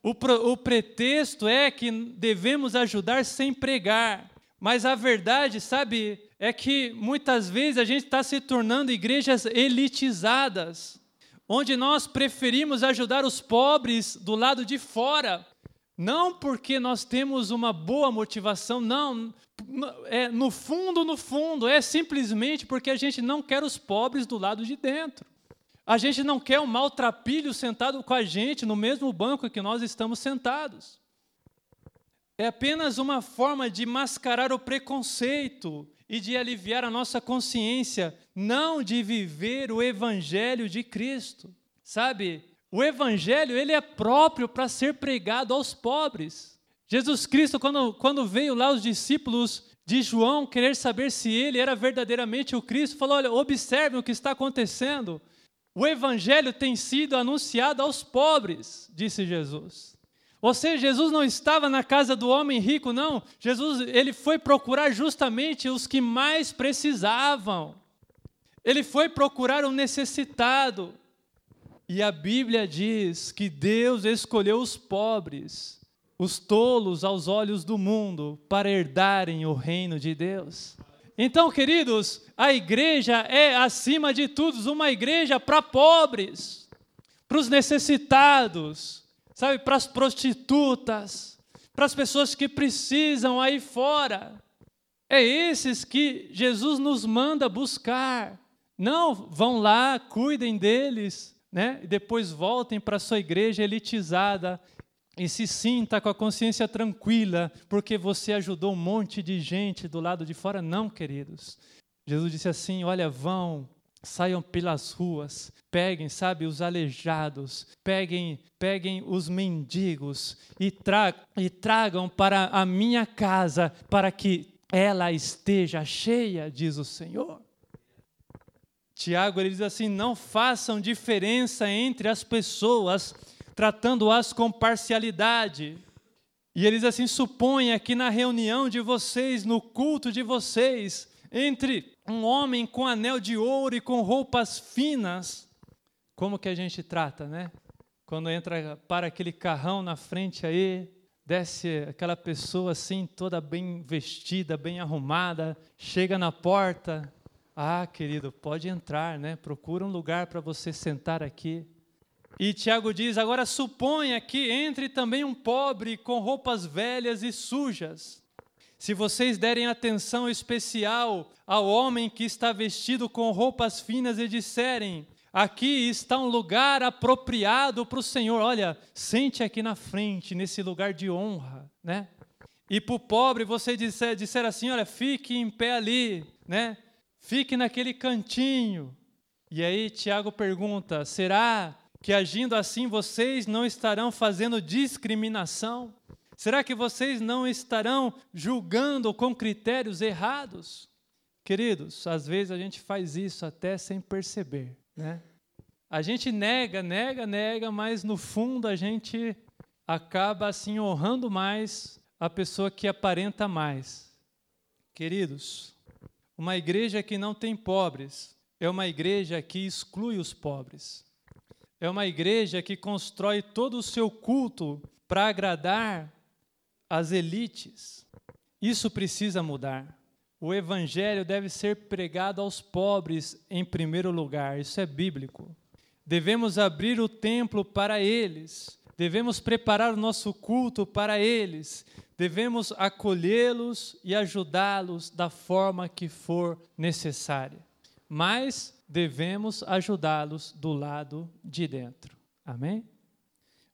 O, pro, o pretexto é que devemos ajudar sem pregar. Mas a verdade, sabe, é que muitas vezes a gente está se tornando igrejas elitizadas onde nós preferimos ajudar os pobres do lado de fora, não porque nós temos uma boa motivação, não, é no fundo, no fundo, é simplesmente porque a gente não quer os pobres do lado de dentro. A gente não quer um maltrapilho sentado com a gente no mesmo banco que nós estamos sentados. É apenas uma forma de mascarar o preconceito e de aliviar a nossa consciência, não de viver o evangelho de Cristo. Sabe? O evangelho, ele é próprio para ser pregado aos pobres. Jesus Cristo, quando, quando veio lá os discípulos de João querer saber se ele era verdadeiramente o Cristo, falou: olha, observem o que está acontecendo. O evangelho tem sido anunciado aos pobres, disse Jesus. Ou seja, Jesus não estava na casa do homem rico, não. Jesus, ele foi procurar justamente os que mais precisavam. Ele foi procurar o necessitado. E a Bíblia diz que Deus escolheu os pobres, os tolos aos olhos do mundo, para herdarem o reino de Deus. Então, queridos, a igreja é, acima de tudo, uma igreja para pobres, para os necessitados, sabe, para as prostitutas, para as pessoas que precisam aí fora. É esses que Jesus nos manda buscar. Não vão lá, cuidem deles, né? E depois voltem para sua igreja elitizada e se sinta com a consciência tranquila, porque você ajudou um monte de gente do lado de fora. Não, queridos. Jesus disse assim: Olha, vão, saiam pelas ruas, peguem, sabe, os aleijados, peguem, peguem os mendigos e, tra e tragam para a minha casa, para que ela esteja cheia, diz o Senhor. Tiago ele diz assim: não façam diferença entre as pessoas, tratando-as com parcialidade. E ele diz assim: suponha que na reunião de vocês, no culto de vocês, entre um homem com anel de ouro e com roupas finas, como que a gente trata, né? Quando entra para aquele carrão na frente aí, desce aquela pessoa assim, toda bem vestida, bem arrumada, chega na porta, ah, querido, pode entrar, né? Procura um lugar para você sentar aqui. E Tiago diz: agora suponha que entre também um pobre com roupas velhas e sujas se vocês derem atenção especial ao homem que está vestido com roupas finas e disserem: Aqui está um lugar apropriado para o Senhor. Olha, sente aqui na frente, nesse lugar de honra, né? E para o pobre você disser, disser assim: Olha, fique em pé ali, né? Fique naquele cantinho. E aí Tiago pergunta: Será que agindo assim vocês não estarão fazendo discriminação? Será que vocês não estarão julgando com critérios errados? Queridos, às vezes a gente faz isso até sem perceber, né? A gente nega, nega, nega, mas no fundo a gente acaba assim honrando mais a pessoa que aparenta mais. Queridos, uma igreja que não tem pobres é uma igreja que exclui os pobres. É uma igreja que constrói todo o seu culto para agradar as elites. Isso precisa mudar. O evangelho deve ser pregado aos pobres em primeiro lugar. Isso é bíblico. Devemos abrir o templo para eles. Devemos preparar o nosso culto para eles. Devemos acolhê-los e ajudá-los da forma que for necessária. Mas devemos ajudá-los do lado de dentro. Amém?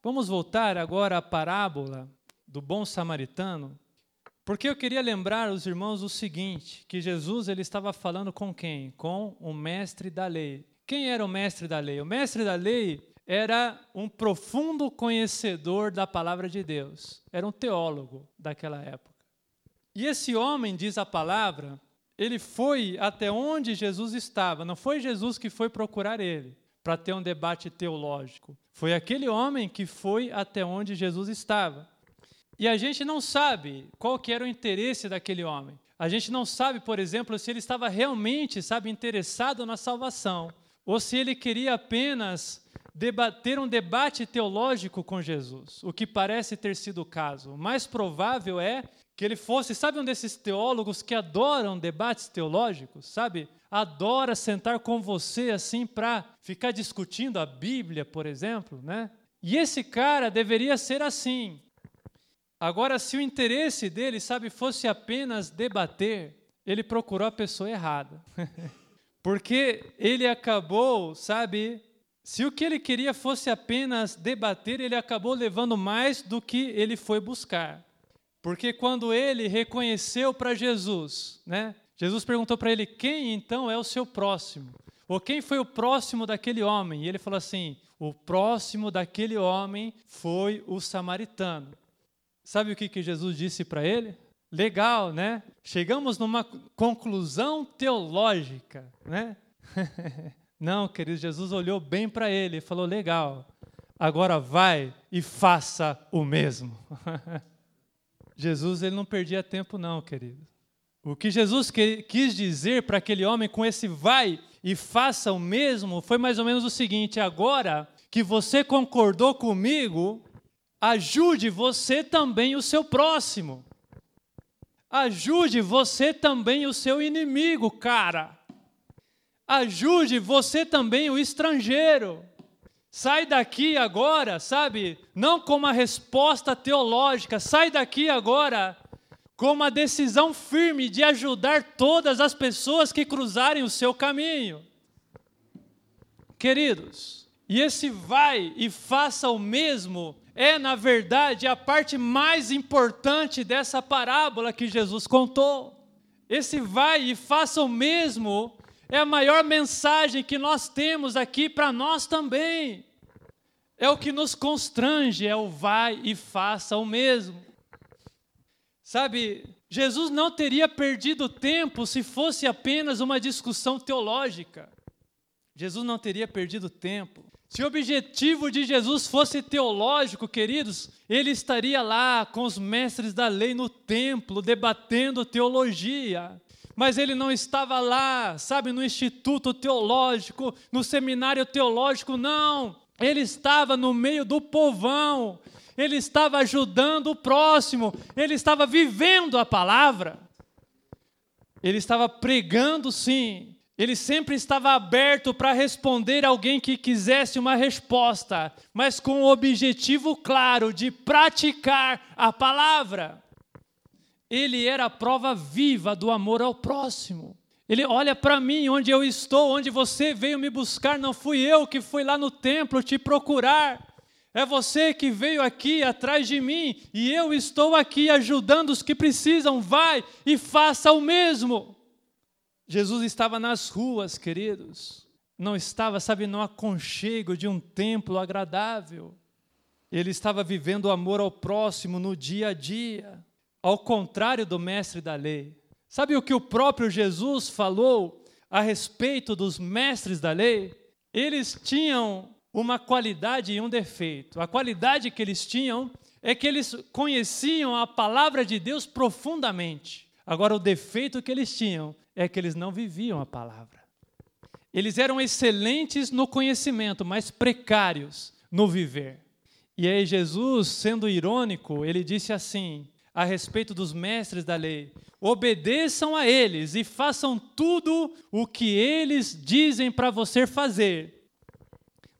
Vamos voltar agora à parábola do bom samaritano, porque eu queria lembrar os irmãos o seguinte, que Jesus ele estava falando com quem? Com o mestre da lei. Quem era o mestre da lei? O mestre da lei era um profundo conhecedor da palavra de Deus. Era um teólogo daquela época. E esse homem, diz a palavra, ele foi até onde Jesus estava. Não foi Jesus que foi procurar ele para ter um debate teológico. Foi aquele homem que foi até onde Jesus estava. E a gente não sabe qual que era o interesse daquele homem. A gente não sabe, por exemplo, se ele estava realmente, sabe, interessado na salvação, ou se ele queria apenas debater um debate teológico com Jesus, o que parece ter sido o caso. O mais provável é que ele fosse, sabe um desses teólogos que adoram debates teológicos, sabe? Adora sentar com você assim para ficar discutindo a Bíblia, por exemplo, né? E esse cara deveria ser assim. Agora, se o interesse dele, sabe, fosse apenas debater, ele procurou a pessoa errada. *laughs* Porque ele acabou, sabe, se o que ele queria fosse apenas debater, ele acabou levando mais do que ele foi buscar. Porque quando ele reconheceu para Jesus, né? Jesus perguntou para ele: "Quem então é o seu próximo?" Ou quem foi o próximo daquele homem? E ele falou assim: "O próximo daquele homem foi o samaritano." Sabe o que que Jesus disse para ele? Legal, né? Chegamos numa conclusão teológica, né? *laughs* Não, querido, Jesus olhou bem para ele e falou: legal, agora vai e faça o mesmo. *laughs* Jesus ele não perdia tempo não, querido. O que Jesus que, quis dizer para aquele homem com esse vai e faça o mesmo foi mais ou menos o seguinte: agora que você concordou comigo, ajude você também o seu próximo. Ajude você também o seu inimigo, cara. Ajude você também o estrangeiro. Sai daqui agora, sabe? Não com uma resposta teológica, sai daqui agora com uma decisão firme de ajudar todas as pessoas que cruzarem o seu caminho. Queridos, e esse vai e faça o mesmo é, na verdade, a parte mais importante dessa parábola que Jesus contou. Esse vai e faça o mesmo é a maior mensagem que nós temos aqui para nós também. É o que nos constrange, é o vai e faça o mesmo. Sabe, Jesus não teria perdido tempo se fosse apenas uma discussão teológica. Jesus não teria perdido tempo. Se o objetivo de Jesus fosse teológico, queridos, ele estaria lá com os mestres da lei no templo, debatendo teologia mas ele não estava lá, sabe, no instituto teológico, no seminário teológico, não. Ele estava no meio do povão, ele estava ajudando o próximo, ele estava vivendo a palavra, ele estava pregando, sim, ele sempre estava aberto para responder alguém que quisesse uma resposta, mas com o objetivo claro de praticar a palavra ele era a prova viva do amor ao próximo. Ele olha para mim, onde eu estou, onde você veio me buscar, não fui eu que fui lá no templo te procurar. É você que veio aqui atrás de mim e eu estou aqui ajudando os que precisam. Vai e faça o mesmo. Jesus estava nas ruas, queridos, não estava, sabe, no aconchego de um templo agradável. Ele estava vivendo o amor ao próximo no dia a dia, ao contrário do mestre da lei. Sabe o que o próprio Jesus falou a respeito dos mestres da lei? Eles tinham uma qualidade e um defeito. A qualidade que eles tinham é que eles conheciam a palavra de Deus profundamente. Agora, o defeito que eles tinham é que eles não viviam a palavra. Eles eram excelentes no conhecimento, mas precários no viver. E aí, Jesus, sendo irônico, ele disse assim a respeito dos mestres da lei: obedeçam a eles e façam tudo o que eles dizem para você fazer,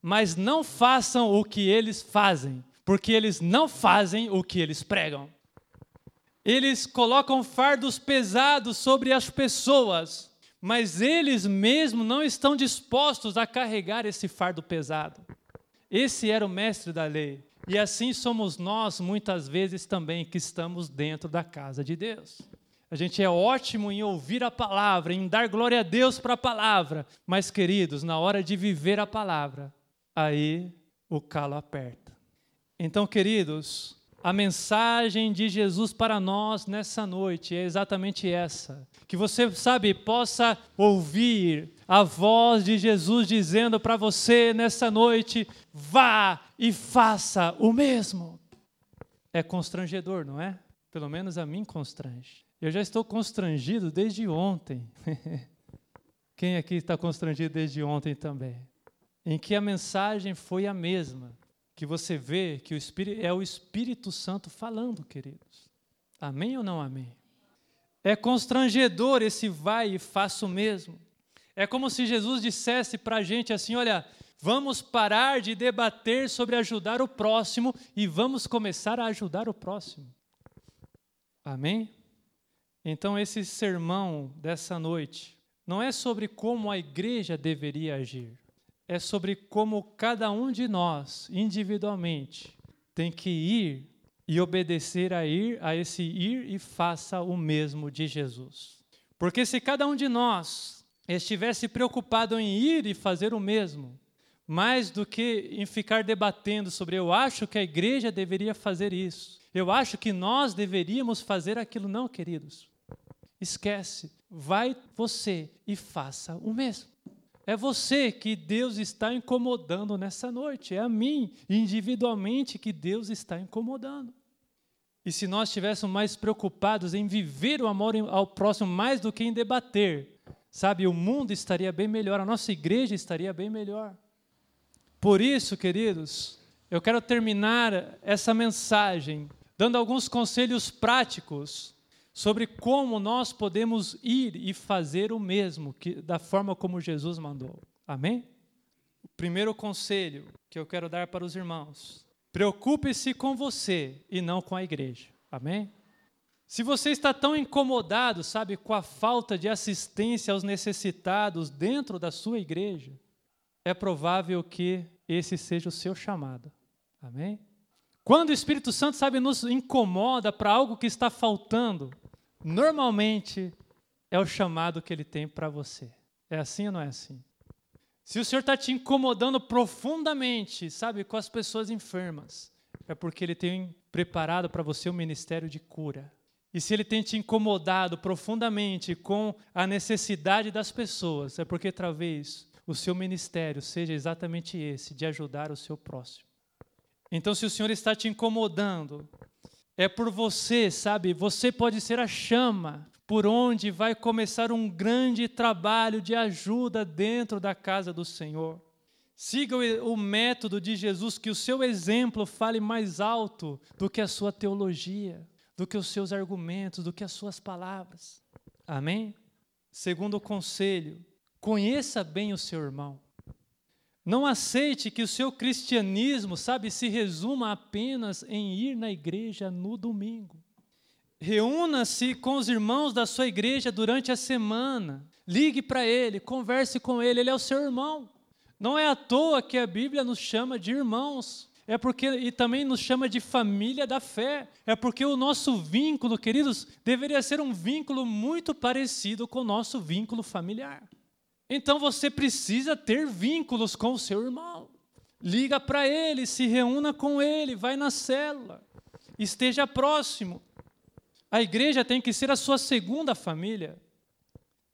mas não façam o que eles fazem, porque eles não fazem o que eles pregam. Eles colocam fardos pesados sobre as pessoas, mas eles mesmos não estão dispostos a carregar esse fardo pesado. Esse era o mestre da lei. E assim somos nós, muitas vezes também, que estamos dentro da casa de Deus. A gente é ótimo em ouvir a palavra, em dar glória a Deus para a palavra, mas, queridos, na hora de viver a palavra, aí o calo aperta. Então, queridos, a mensagem de Jesus para nós nessa noite é exatamente essa. Que você, sabe, possa ouvir a voz de Jesus dizendo para você nessa noite: vá e faça o mesmo. É constrangedor, não é? Pelo menos a mim constrange. Eu já estou constrangido desde ontem. *laughs* Quem aqui está constrangido desde ontem também? em que a mensagem foi a mesma, que você vê que o Espírito, é o Espírito Santo falando, queridos. Amém ou não amém? É constrangedor esse vai e faça o mesmo. É como se Jesus dissesse para a gente assim: olha, vamos parar de debater sobre ajudar o próximo e vamos começar a ajudar o próximo. Amém? Então, esse sermão dessa noite não é sobre como a igreja deveria agir, é sobre como cada um de nós, individualmente, tem que ir e obedecer a ir a esse ir e faça o mesmo de Jesus. Porque se cada um de nós estivesse preocupado em ir e fazer o mesmo, mais do que em ficar debatendo sobre eu acho que a igreja deveria fazer isso, eu acho que nós deveríamos fazer aquilo, não, queridos. Esquece, vai você e faça o mesmo. É você que Deus está incomodando nessa noite. É a mim, individualmente, que Deus está incomodando. E se nós estivéssemos mais preocupados em viver o amor ao próximo mais do que em debater, sabe, o mundo estaria bem melhor, a nossa igreja estaria bem melhor. Por isso, queridos, eu quero terminar essa mensagem dando alguns conselhos práticos sobre como nós podemos ir e fazer o mesmo, que, da forma como Jesus mandou. Amém? O primeiro conselho que eu quero dar para os irmãos: preocupe-se com você e não com a igreja. Amém? Se você está tão incomodado, sabe, com a falta de assistência aos necessitados dentro da sua igreja, é provável que esse seja o seu chamado. Amém? Quando o Espírito Santo, sabe, nos incomoda para algo que está faltando, normalmente é o chamado que ele tem para você. É assim ou não é assim? Se o Senhor está te incomodando profundamente, sabe, com as pessoas enfermas, é porque Ele tem preparado para você o um ministério de cura. E se Ele tem te incomodado profundamente com a necessidade das pessoas, é porque talvez o seu ministério seja exatamente esse, de ajudar o seu próximo. Então, se o Senhor está te incomodando é por você, sabe? Você pode ser a chama por onde vai começar um grande trabalho de ajuda dentro da casa do Senhor. Siga o método de Jesus, que o seu exemplo fale mais alto do que a sua teologia, do que os seus argumentos, do que as suas palavras. Amém? Segundo o conselho, conheça bem o seu irmão. Não aceite que o seu cristianismo, sabe, se resuma apenas em ir na igreja no domingo. Reúna-se com os irmãos da sua igreja durante a semana. Ligue para ele, converse com ele, ele é o seu irmão. Não é à toa que a Bíblia nos chama de irmãos. É porque e também nos chama de família da fé. É porque o nosso vínculo, queridos, deveria ser um vínculo muito parecido com o nosso vínculo familiar. Então você precisa ter vínculos com o seu irmão. Liga para ele, se reúna com ele, vai na célula, esteja próximo. A igreja tem que ser a sua segunda família.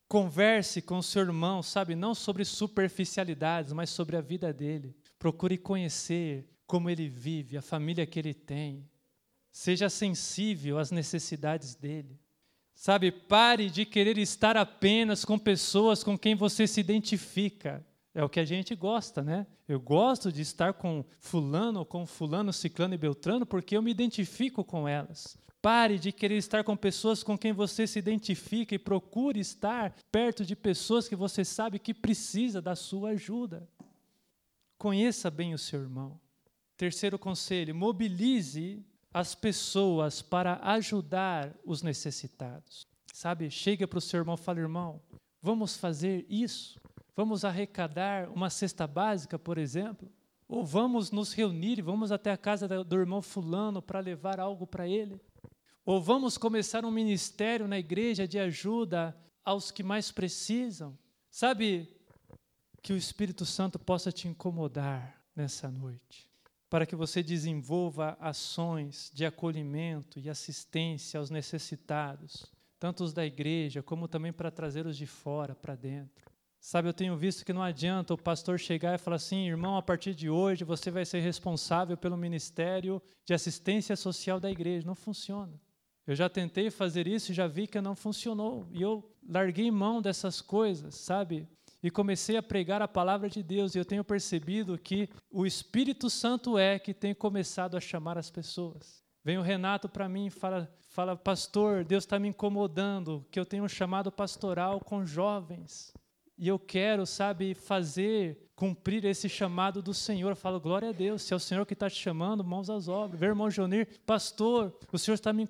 Converse com o seu irmão, sabe, não sobre superficialidades, mas sobre a vida dele. Procure conhecer como ele vive, a família que ele tem. Seja sensível às necessidades dele. Sabe, pare de querer estar apenas com pessoas com quem você se identifica. É o que a gente gosta, né? Eu gosto de estar com fulano, com fulano, ciclano e beltrano, porque eu me identifico com elas. Pare de querer estar com pessoas com quem você se identifica e procure estar perto de pessoas que você sabe que precisa da sua ajuda. Conheça bem o seu irmão. Terceiro conselho: mobilize as pessoas para ajudar os necessitados. Sabe, chega para o seu irmão e fala: irmão, vamos fazer isso? Vamos arrecadar uma cesta básica, por exemplo? Ou vamos nos reunir e vamos até a casa do irmão Fulano para levar algo para ele? Ou vamos começar um ministério na igreja de ajuda aos que mais precisam? Sabe, que o Espírito Santo possa te incomodar nessa noite para que você desenvolva ações de acolhimento e assistência aos necessitados, tanto os da igreja, como também para trazer os de fora para dentro. Sabe, eu tenho visto que não adianta o pastor chegar e falar assim, irmão, a partir de hoje você vai ser responsável pelo ministério de assistência social da igreja. Não funciona. Eu já tentei fazer isso e já vi que não funcionou. E eu larguei mão dessas coisas, sabe? E comecei a pregar a palavra de Deus, e eu tenho percebido que o Espírito Santo é que tem começado a chamar as pessoas. Vem o Renato para mim e fala, fala, pastor, Deus está me incomodando, que eu tenho um chamado pastoral com jovens. E eu quero, sabe, fazer, cumprir esse chamado do Senhor. Eu falo, glória a Deus, se é o Senhor que está te chamando, mãos às obras. Vê, irmão Jonir, pastor, o Senhor está me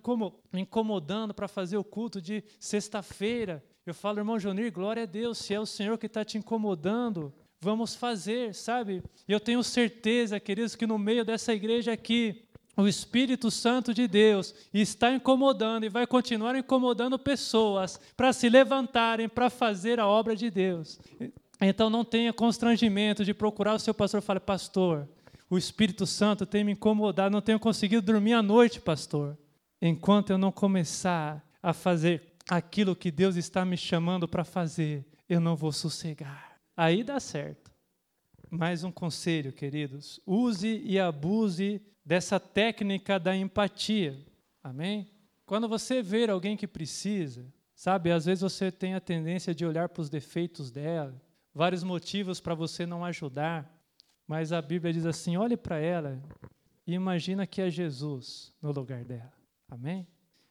incomodando para fazer o culto de sexta-feira. Eu falo, irmão Jonir, glória a Deus, se é o Senhor que está te incomodando, vamos fazer, sabe? E eu tenho certeza, queridos, que no meio dessa igreja aqui, o Espírito Santo de Deus está incomodando e vai continuar incomodando pessoas para se levantarem para fazer a obra de Deus. Então não tenha constrangimento de procurar o seu pastor e falar, pastor, o Espírito Santo tem me incomodado, não tenho conseguido dormir à noite, pastor. Enquanto eu não começar a fazer aquilo que Deus está me chamando para fazer, eu não vou sossegar. Aí dá certo. Mais um conselho, queridos: use e abuse dessa técnica da empatia. Amém? Quando você ver alguém que precisa, sabe, às vezes você tem a tendência de olhar para os defeitos dela, vários motivos para você não ajudar, mas a Bíblia diz assim: olhe para ela e imagina que é Jesus no lugar dela. Amém?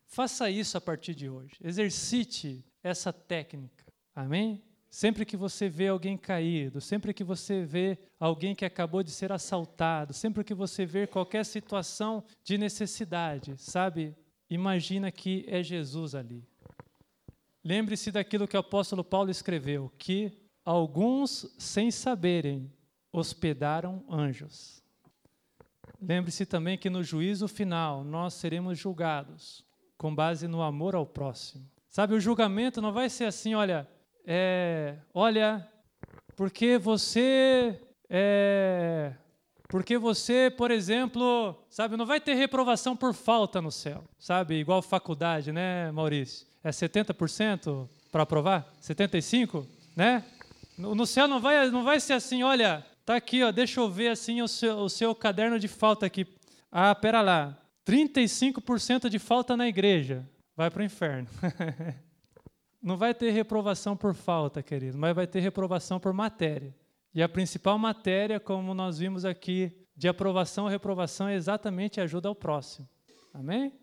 Faça isso a partir de hoje. Exercite essa técnica. Amém? Sempre que você vê alguém caído, sempre que você vê alguém que acabou de ser assaltado, sempre que você vê qualquer situação de necessidade, sabe? Imagina que é Jesus ali. Lembre-se daquilo que o apóstolo Paulo escreveu, que alguns, sem saberem, hospedaram anjos. Lembre-se também que no juízo final nós seremos julgados com base no amor ao próximo. Sabe, o julgamento não vai ser assim, olha, é, olha, porque você é, porque você, por exemplo, sabe, não vai ter reprovação por falta no céu, sabe, igual faculdade, né, Maurício? É 70% para aprovar? 75, né? No, no, céu não vai não vai ser assim, olha, tá aqui, ó, deixa eu ver assim o seu, o seu caderno de falta aqui. Ah, pera lá. 35% de falta na igreja, vai para o inferno. *laughs* Não vai ter reprovação por falta, querido, mas vai ter reprovação por matéria. E a principal matéria, como nós vimos aqui, de aprovação ou reprovação é exatamente ajuda ao próximo. Amém?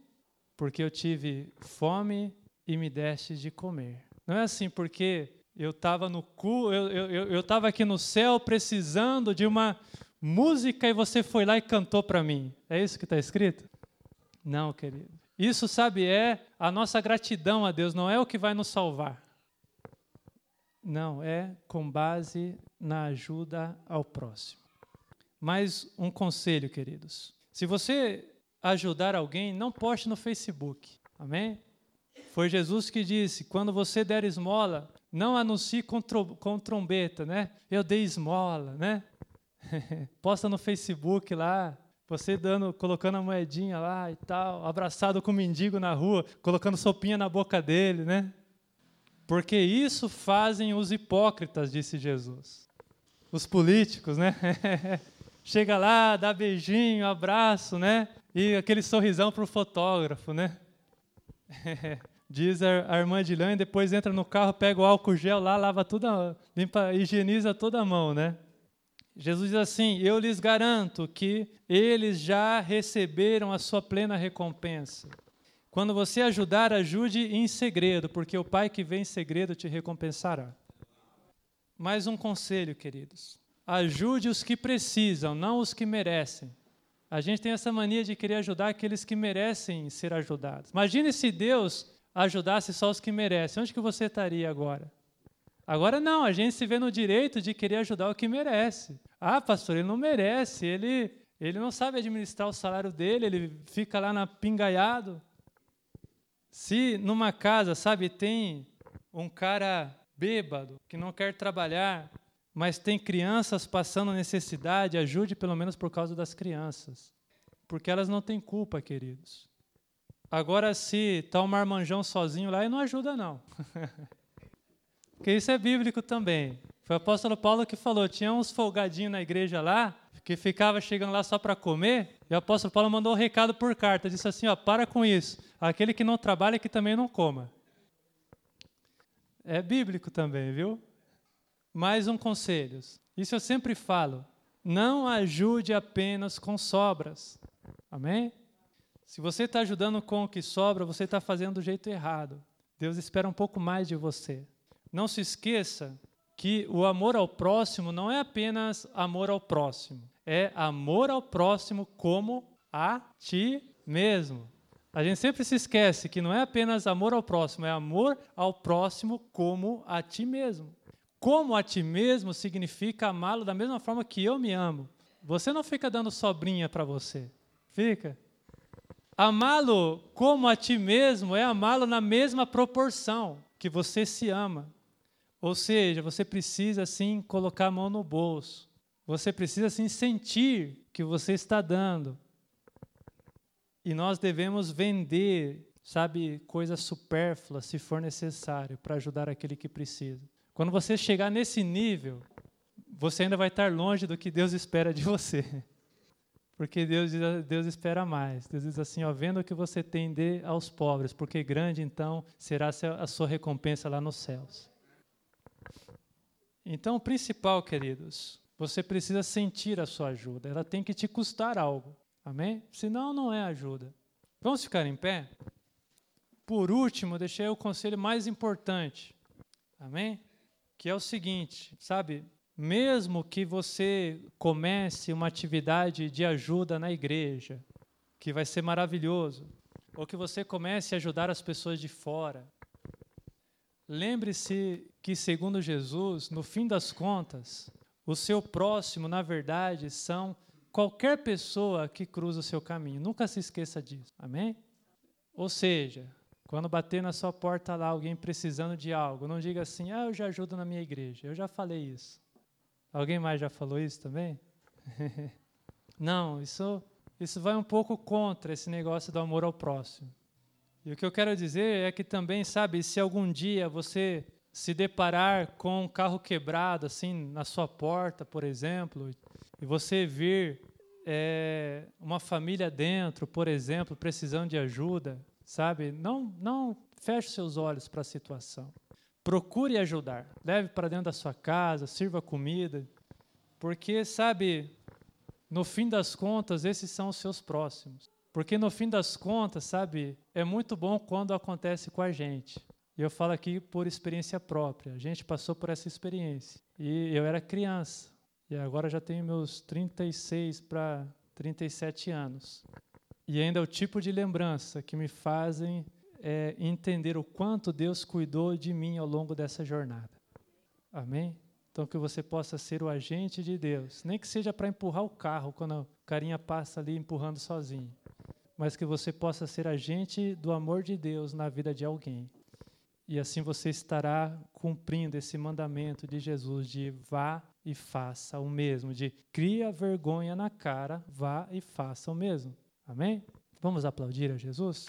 Porque eu tive fome e me deste de comer. Não é assim porque eu estava no cu, eu estava aqui no céu precisando de uma música e você foi lá e cantou para mim. É isso que está escrito? Não, querido. Isso, sabe, é a nossa gratidão a Deus, não é o que vai nos salvar. Não, é com base na ajuda ao próximo. Mais um conselho, queridos. Se você ajudar alguém, não poste no Facebook. Amém? Foi Jesus que disse: quando você der esmola, Não anuncie com, com trombeta, né? Eu dei esmola, né? *laughs* Posta no Facebook lá, você dando, colocando a moedinha lá e tal, abraçado com o mendigo na rua, colocando sopinha na boca dele, né? Porque isso fazem os hipócritas, disse Jesus. Os políticos, né? *laughs* Chega lá, dá beijinho, abraço, né? E aquele sorrisão para o fotógrafo, né? *laughs* Diz a, irmã de lã, depois entra no carro, pega o álcool gel lá, lava tudo, limpa, higieniza toda a mão, né? Jesus diz assim: Eu lhes garanto que eles já receberam a sua plena recompensa. Quando você ajudar, ajude em segredo, porque o Pai que vem em segredo te recompensará. Mais um conselho, queridos: ajude os que precisam, não os que merecem. A gente tem essa mania de querer ajudar aqueles que merecem ser ajudados. Imagine se Deus ajudasse só os que merecem. Onde que você estaria agora? Agora não, a gente se vê no direito de querer ajudar o que merece. Ah, pastor, ele não merece, ele, ele não sabe administrar o salário dele, ele fica lá na pingaiado. Se numa casa, sabe, tem um cara bêbado que não quer trabalhar, mas tem crianças passando necessidade, ajude pelo menos por causa das crianças. Porque elas não têm culpa, queridos. Agora, se está um marmanjão sozinho lá, não ajuda, não. *laughs* Porque isso é bíblico também. Foi o apóstolo Paulo que falou: tinha uns folgadinhos na igreja lá, que ficava chegando lá só para comer, e o apóstolo Paulo mandou um recado por carta: disse assim: ó, para com isso. Aquele que não trabalha, que também não coma. É bíblico também, viu? Mais um conselho. Isso eu sempre falo. Não ajude apenas com sobras. Amém? Se você está ajudando com o que sobra, você está fazendo do jeito errado. Deus espera um pouco mais de você. Não se esqueça que o amor ao próximo não é apenas amor ao próximo, é amor ao próximo como a ti mesmo. A gente sempre se esquece que não é apenas amor ao próximo, é amor ao próximo como a ti mesmo. Como a ti mesmo significa amá-lo da mesma forma que eu me amo. Você não fica dando sobrinha para você. Fica. Amá-lo como a ti mesmo é amá-lo na mesma proporção que você se ama. Ou seja, você precisa sim colocar a mão no bolso. Você precisa sim sentir que você está dando. E nós devemos vender, sabe, coisas supérfluas se for necessário para ajudar aquele que precisa. Quando você chegar nesse nível, você ainda vai estar longe do que Deus espera de você. *laughs* Porque Deus, Deus espera mais. Deus diz assim: ó, vendo o que você tem, dê aos pobres, porque grande então será a sua recompensa lá nos céus. Então, o principal, queridos, você precisa sentir a sua ajuda. Ela tem que te custar algo. Amém? Senão, não é ajuda. Vamos ficar em pé? Por último, deixei o conselho mais importante. Amém? que é o seguinte, sabe? Mesmo que você comece uma atividade de ajuda na igreja, que vai ser maravilhoso, ou que você comece a ajudar as pessoas de fora, lembre-se que, segundo Jesus, no fim das contas, o seu próximo, na verdade, são qualquer pessoa que cruza o seu caminho. Nunca se esqueça disso. Amém? Ou seja, quando bater na sua porta lá alguém precisando de algo, não diga assim: "Ah, eu já ajudo na minha igreja". Eu já falei isso. Alguém mais já falou isso também? *laughs* não, isso isso vai um pouco contra esse negócio do amor ao próximo. E o que eu quero dizer é que também, sabe, se algum dia você se deparar com um carro quebrado assim na sua porta, por exemplo, e você vir é, uma família dentro, por exemplo, precisando de ajuda, sabe? Não, não feche seus olhos para a situação. Procure ajudar. Leve para dentro da sua casa, sirva comida, porque sabe, no fim das contas, esses são os seus próximos. Porque no fim das contas, sabe, é muito bom quando acontece com a gente. E eu falo aqui por experiência própria. A gente passou por essa experiência. E eu era criança. E agora já tenho meus 36 para 37 anos. E ainda é o tipo de lembrança que me fazem é, entender o quanto Deus cuidou de mim ao longo dessa jornada. Amém? Então que você possa ser o agente de Deus, nem que seja para empurrar o carro quando o carinha passa ali empurrando sozinho, mas que você possa ser agente do amor de Deus na vida de alguém. E assim você estará cumprindo esse mandamento de Jesus de vá e faça o mesmo, de cria vergonha na cara, vá e faça o mesmo. Amém? Vamos aplaudir a Jesus?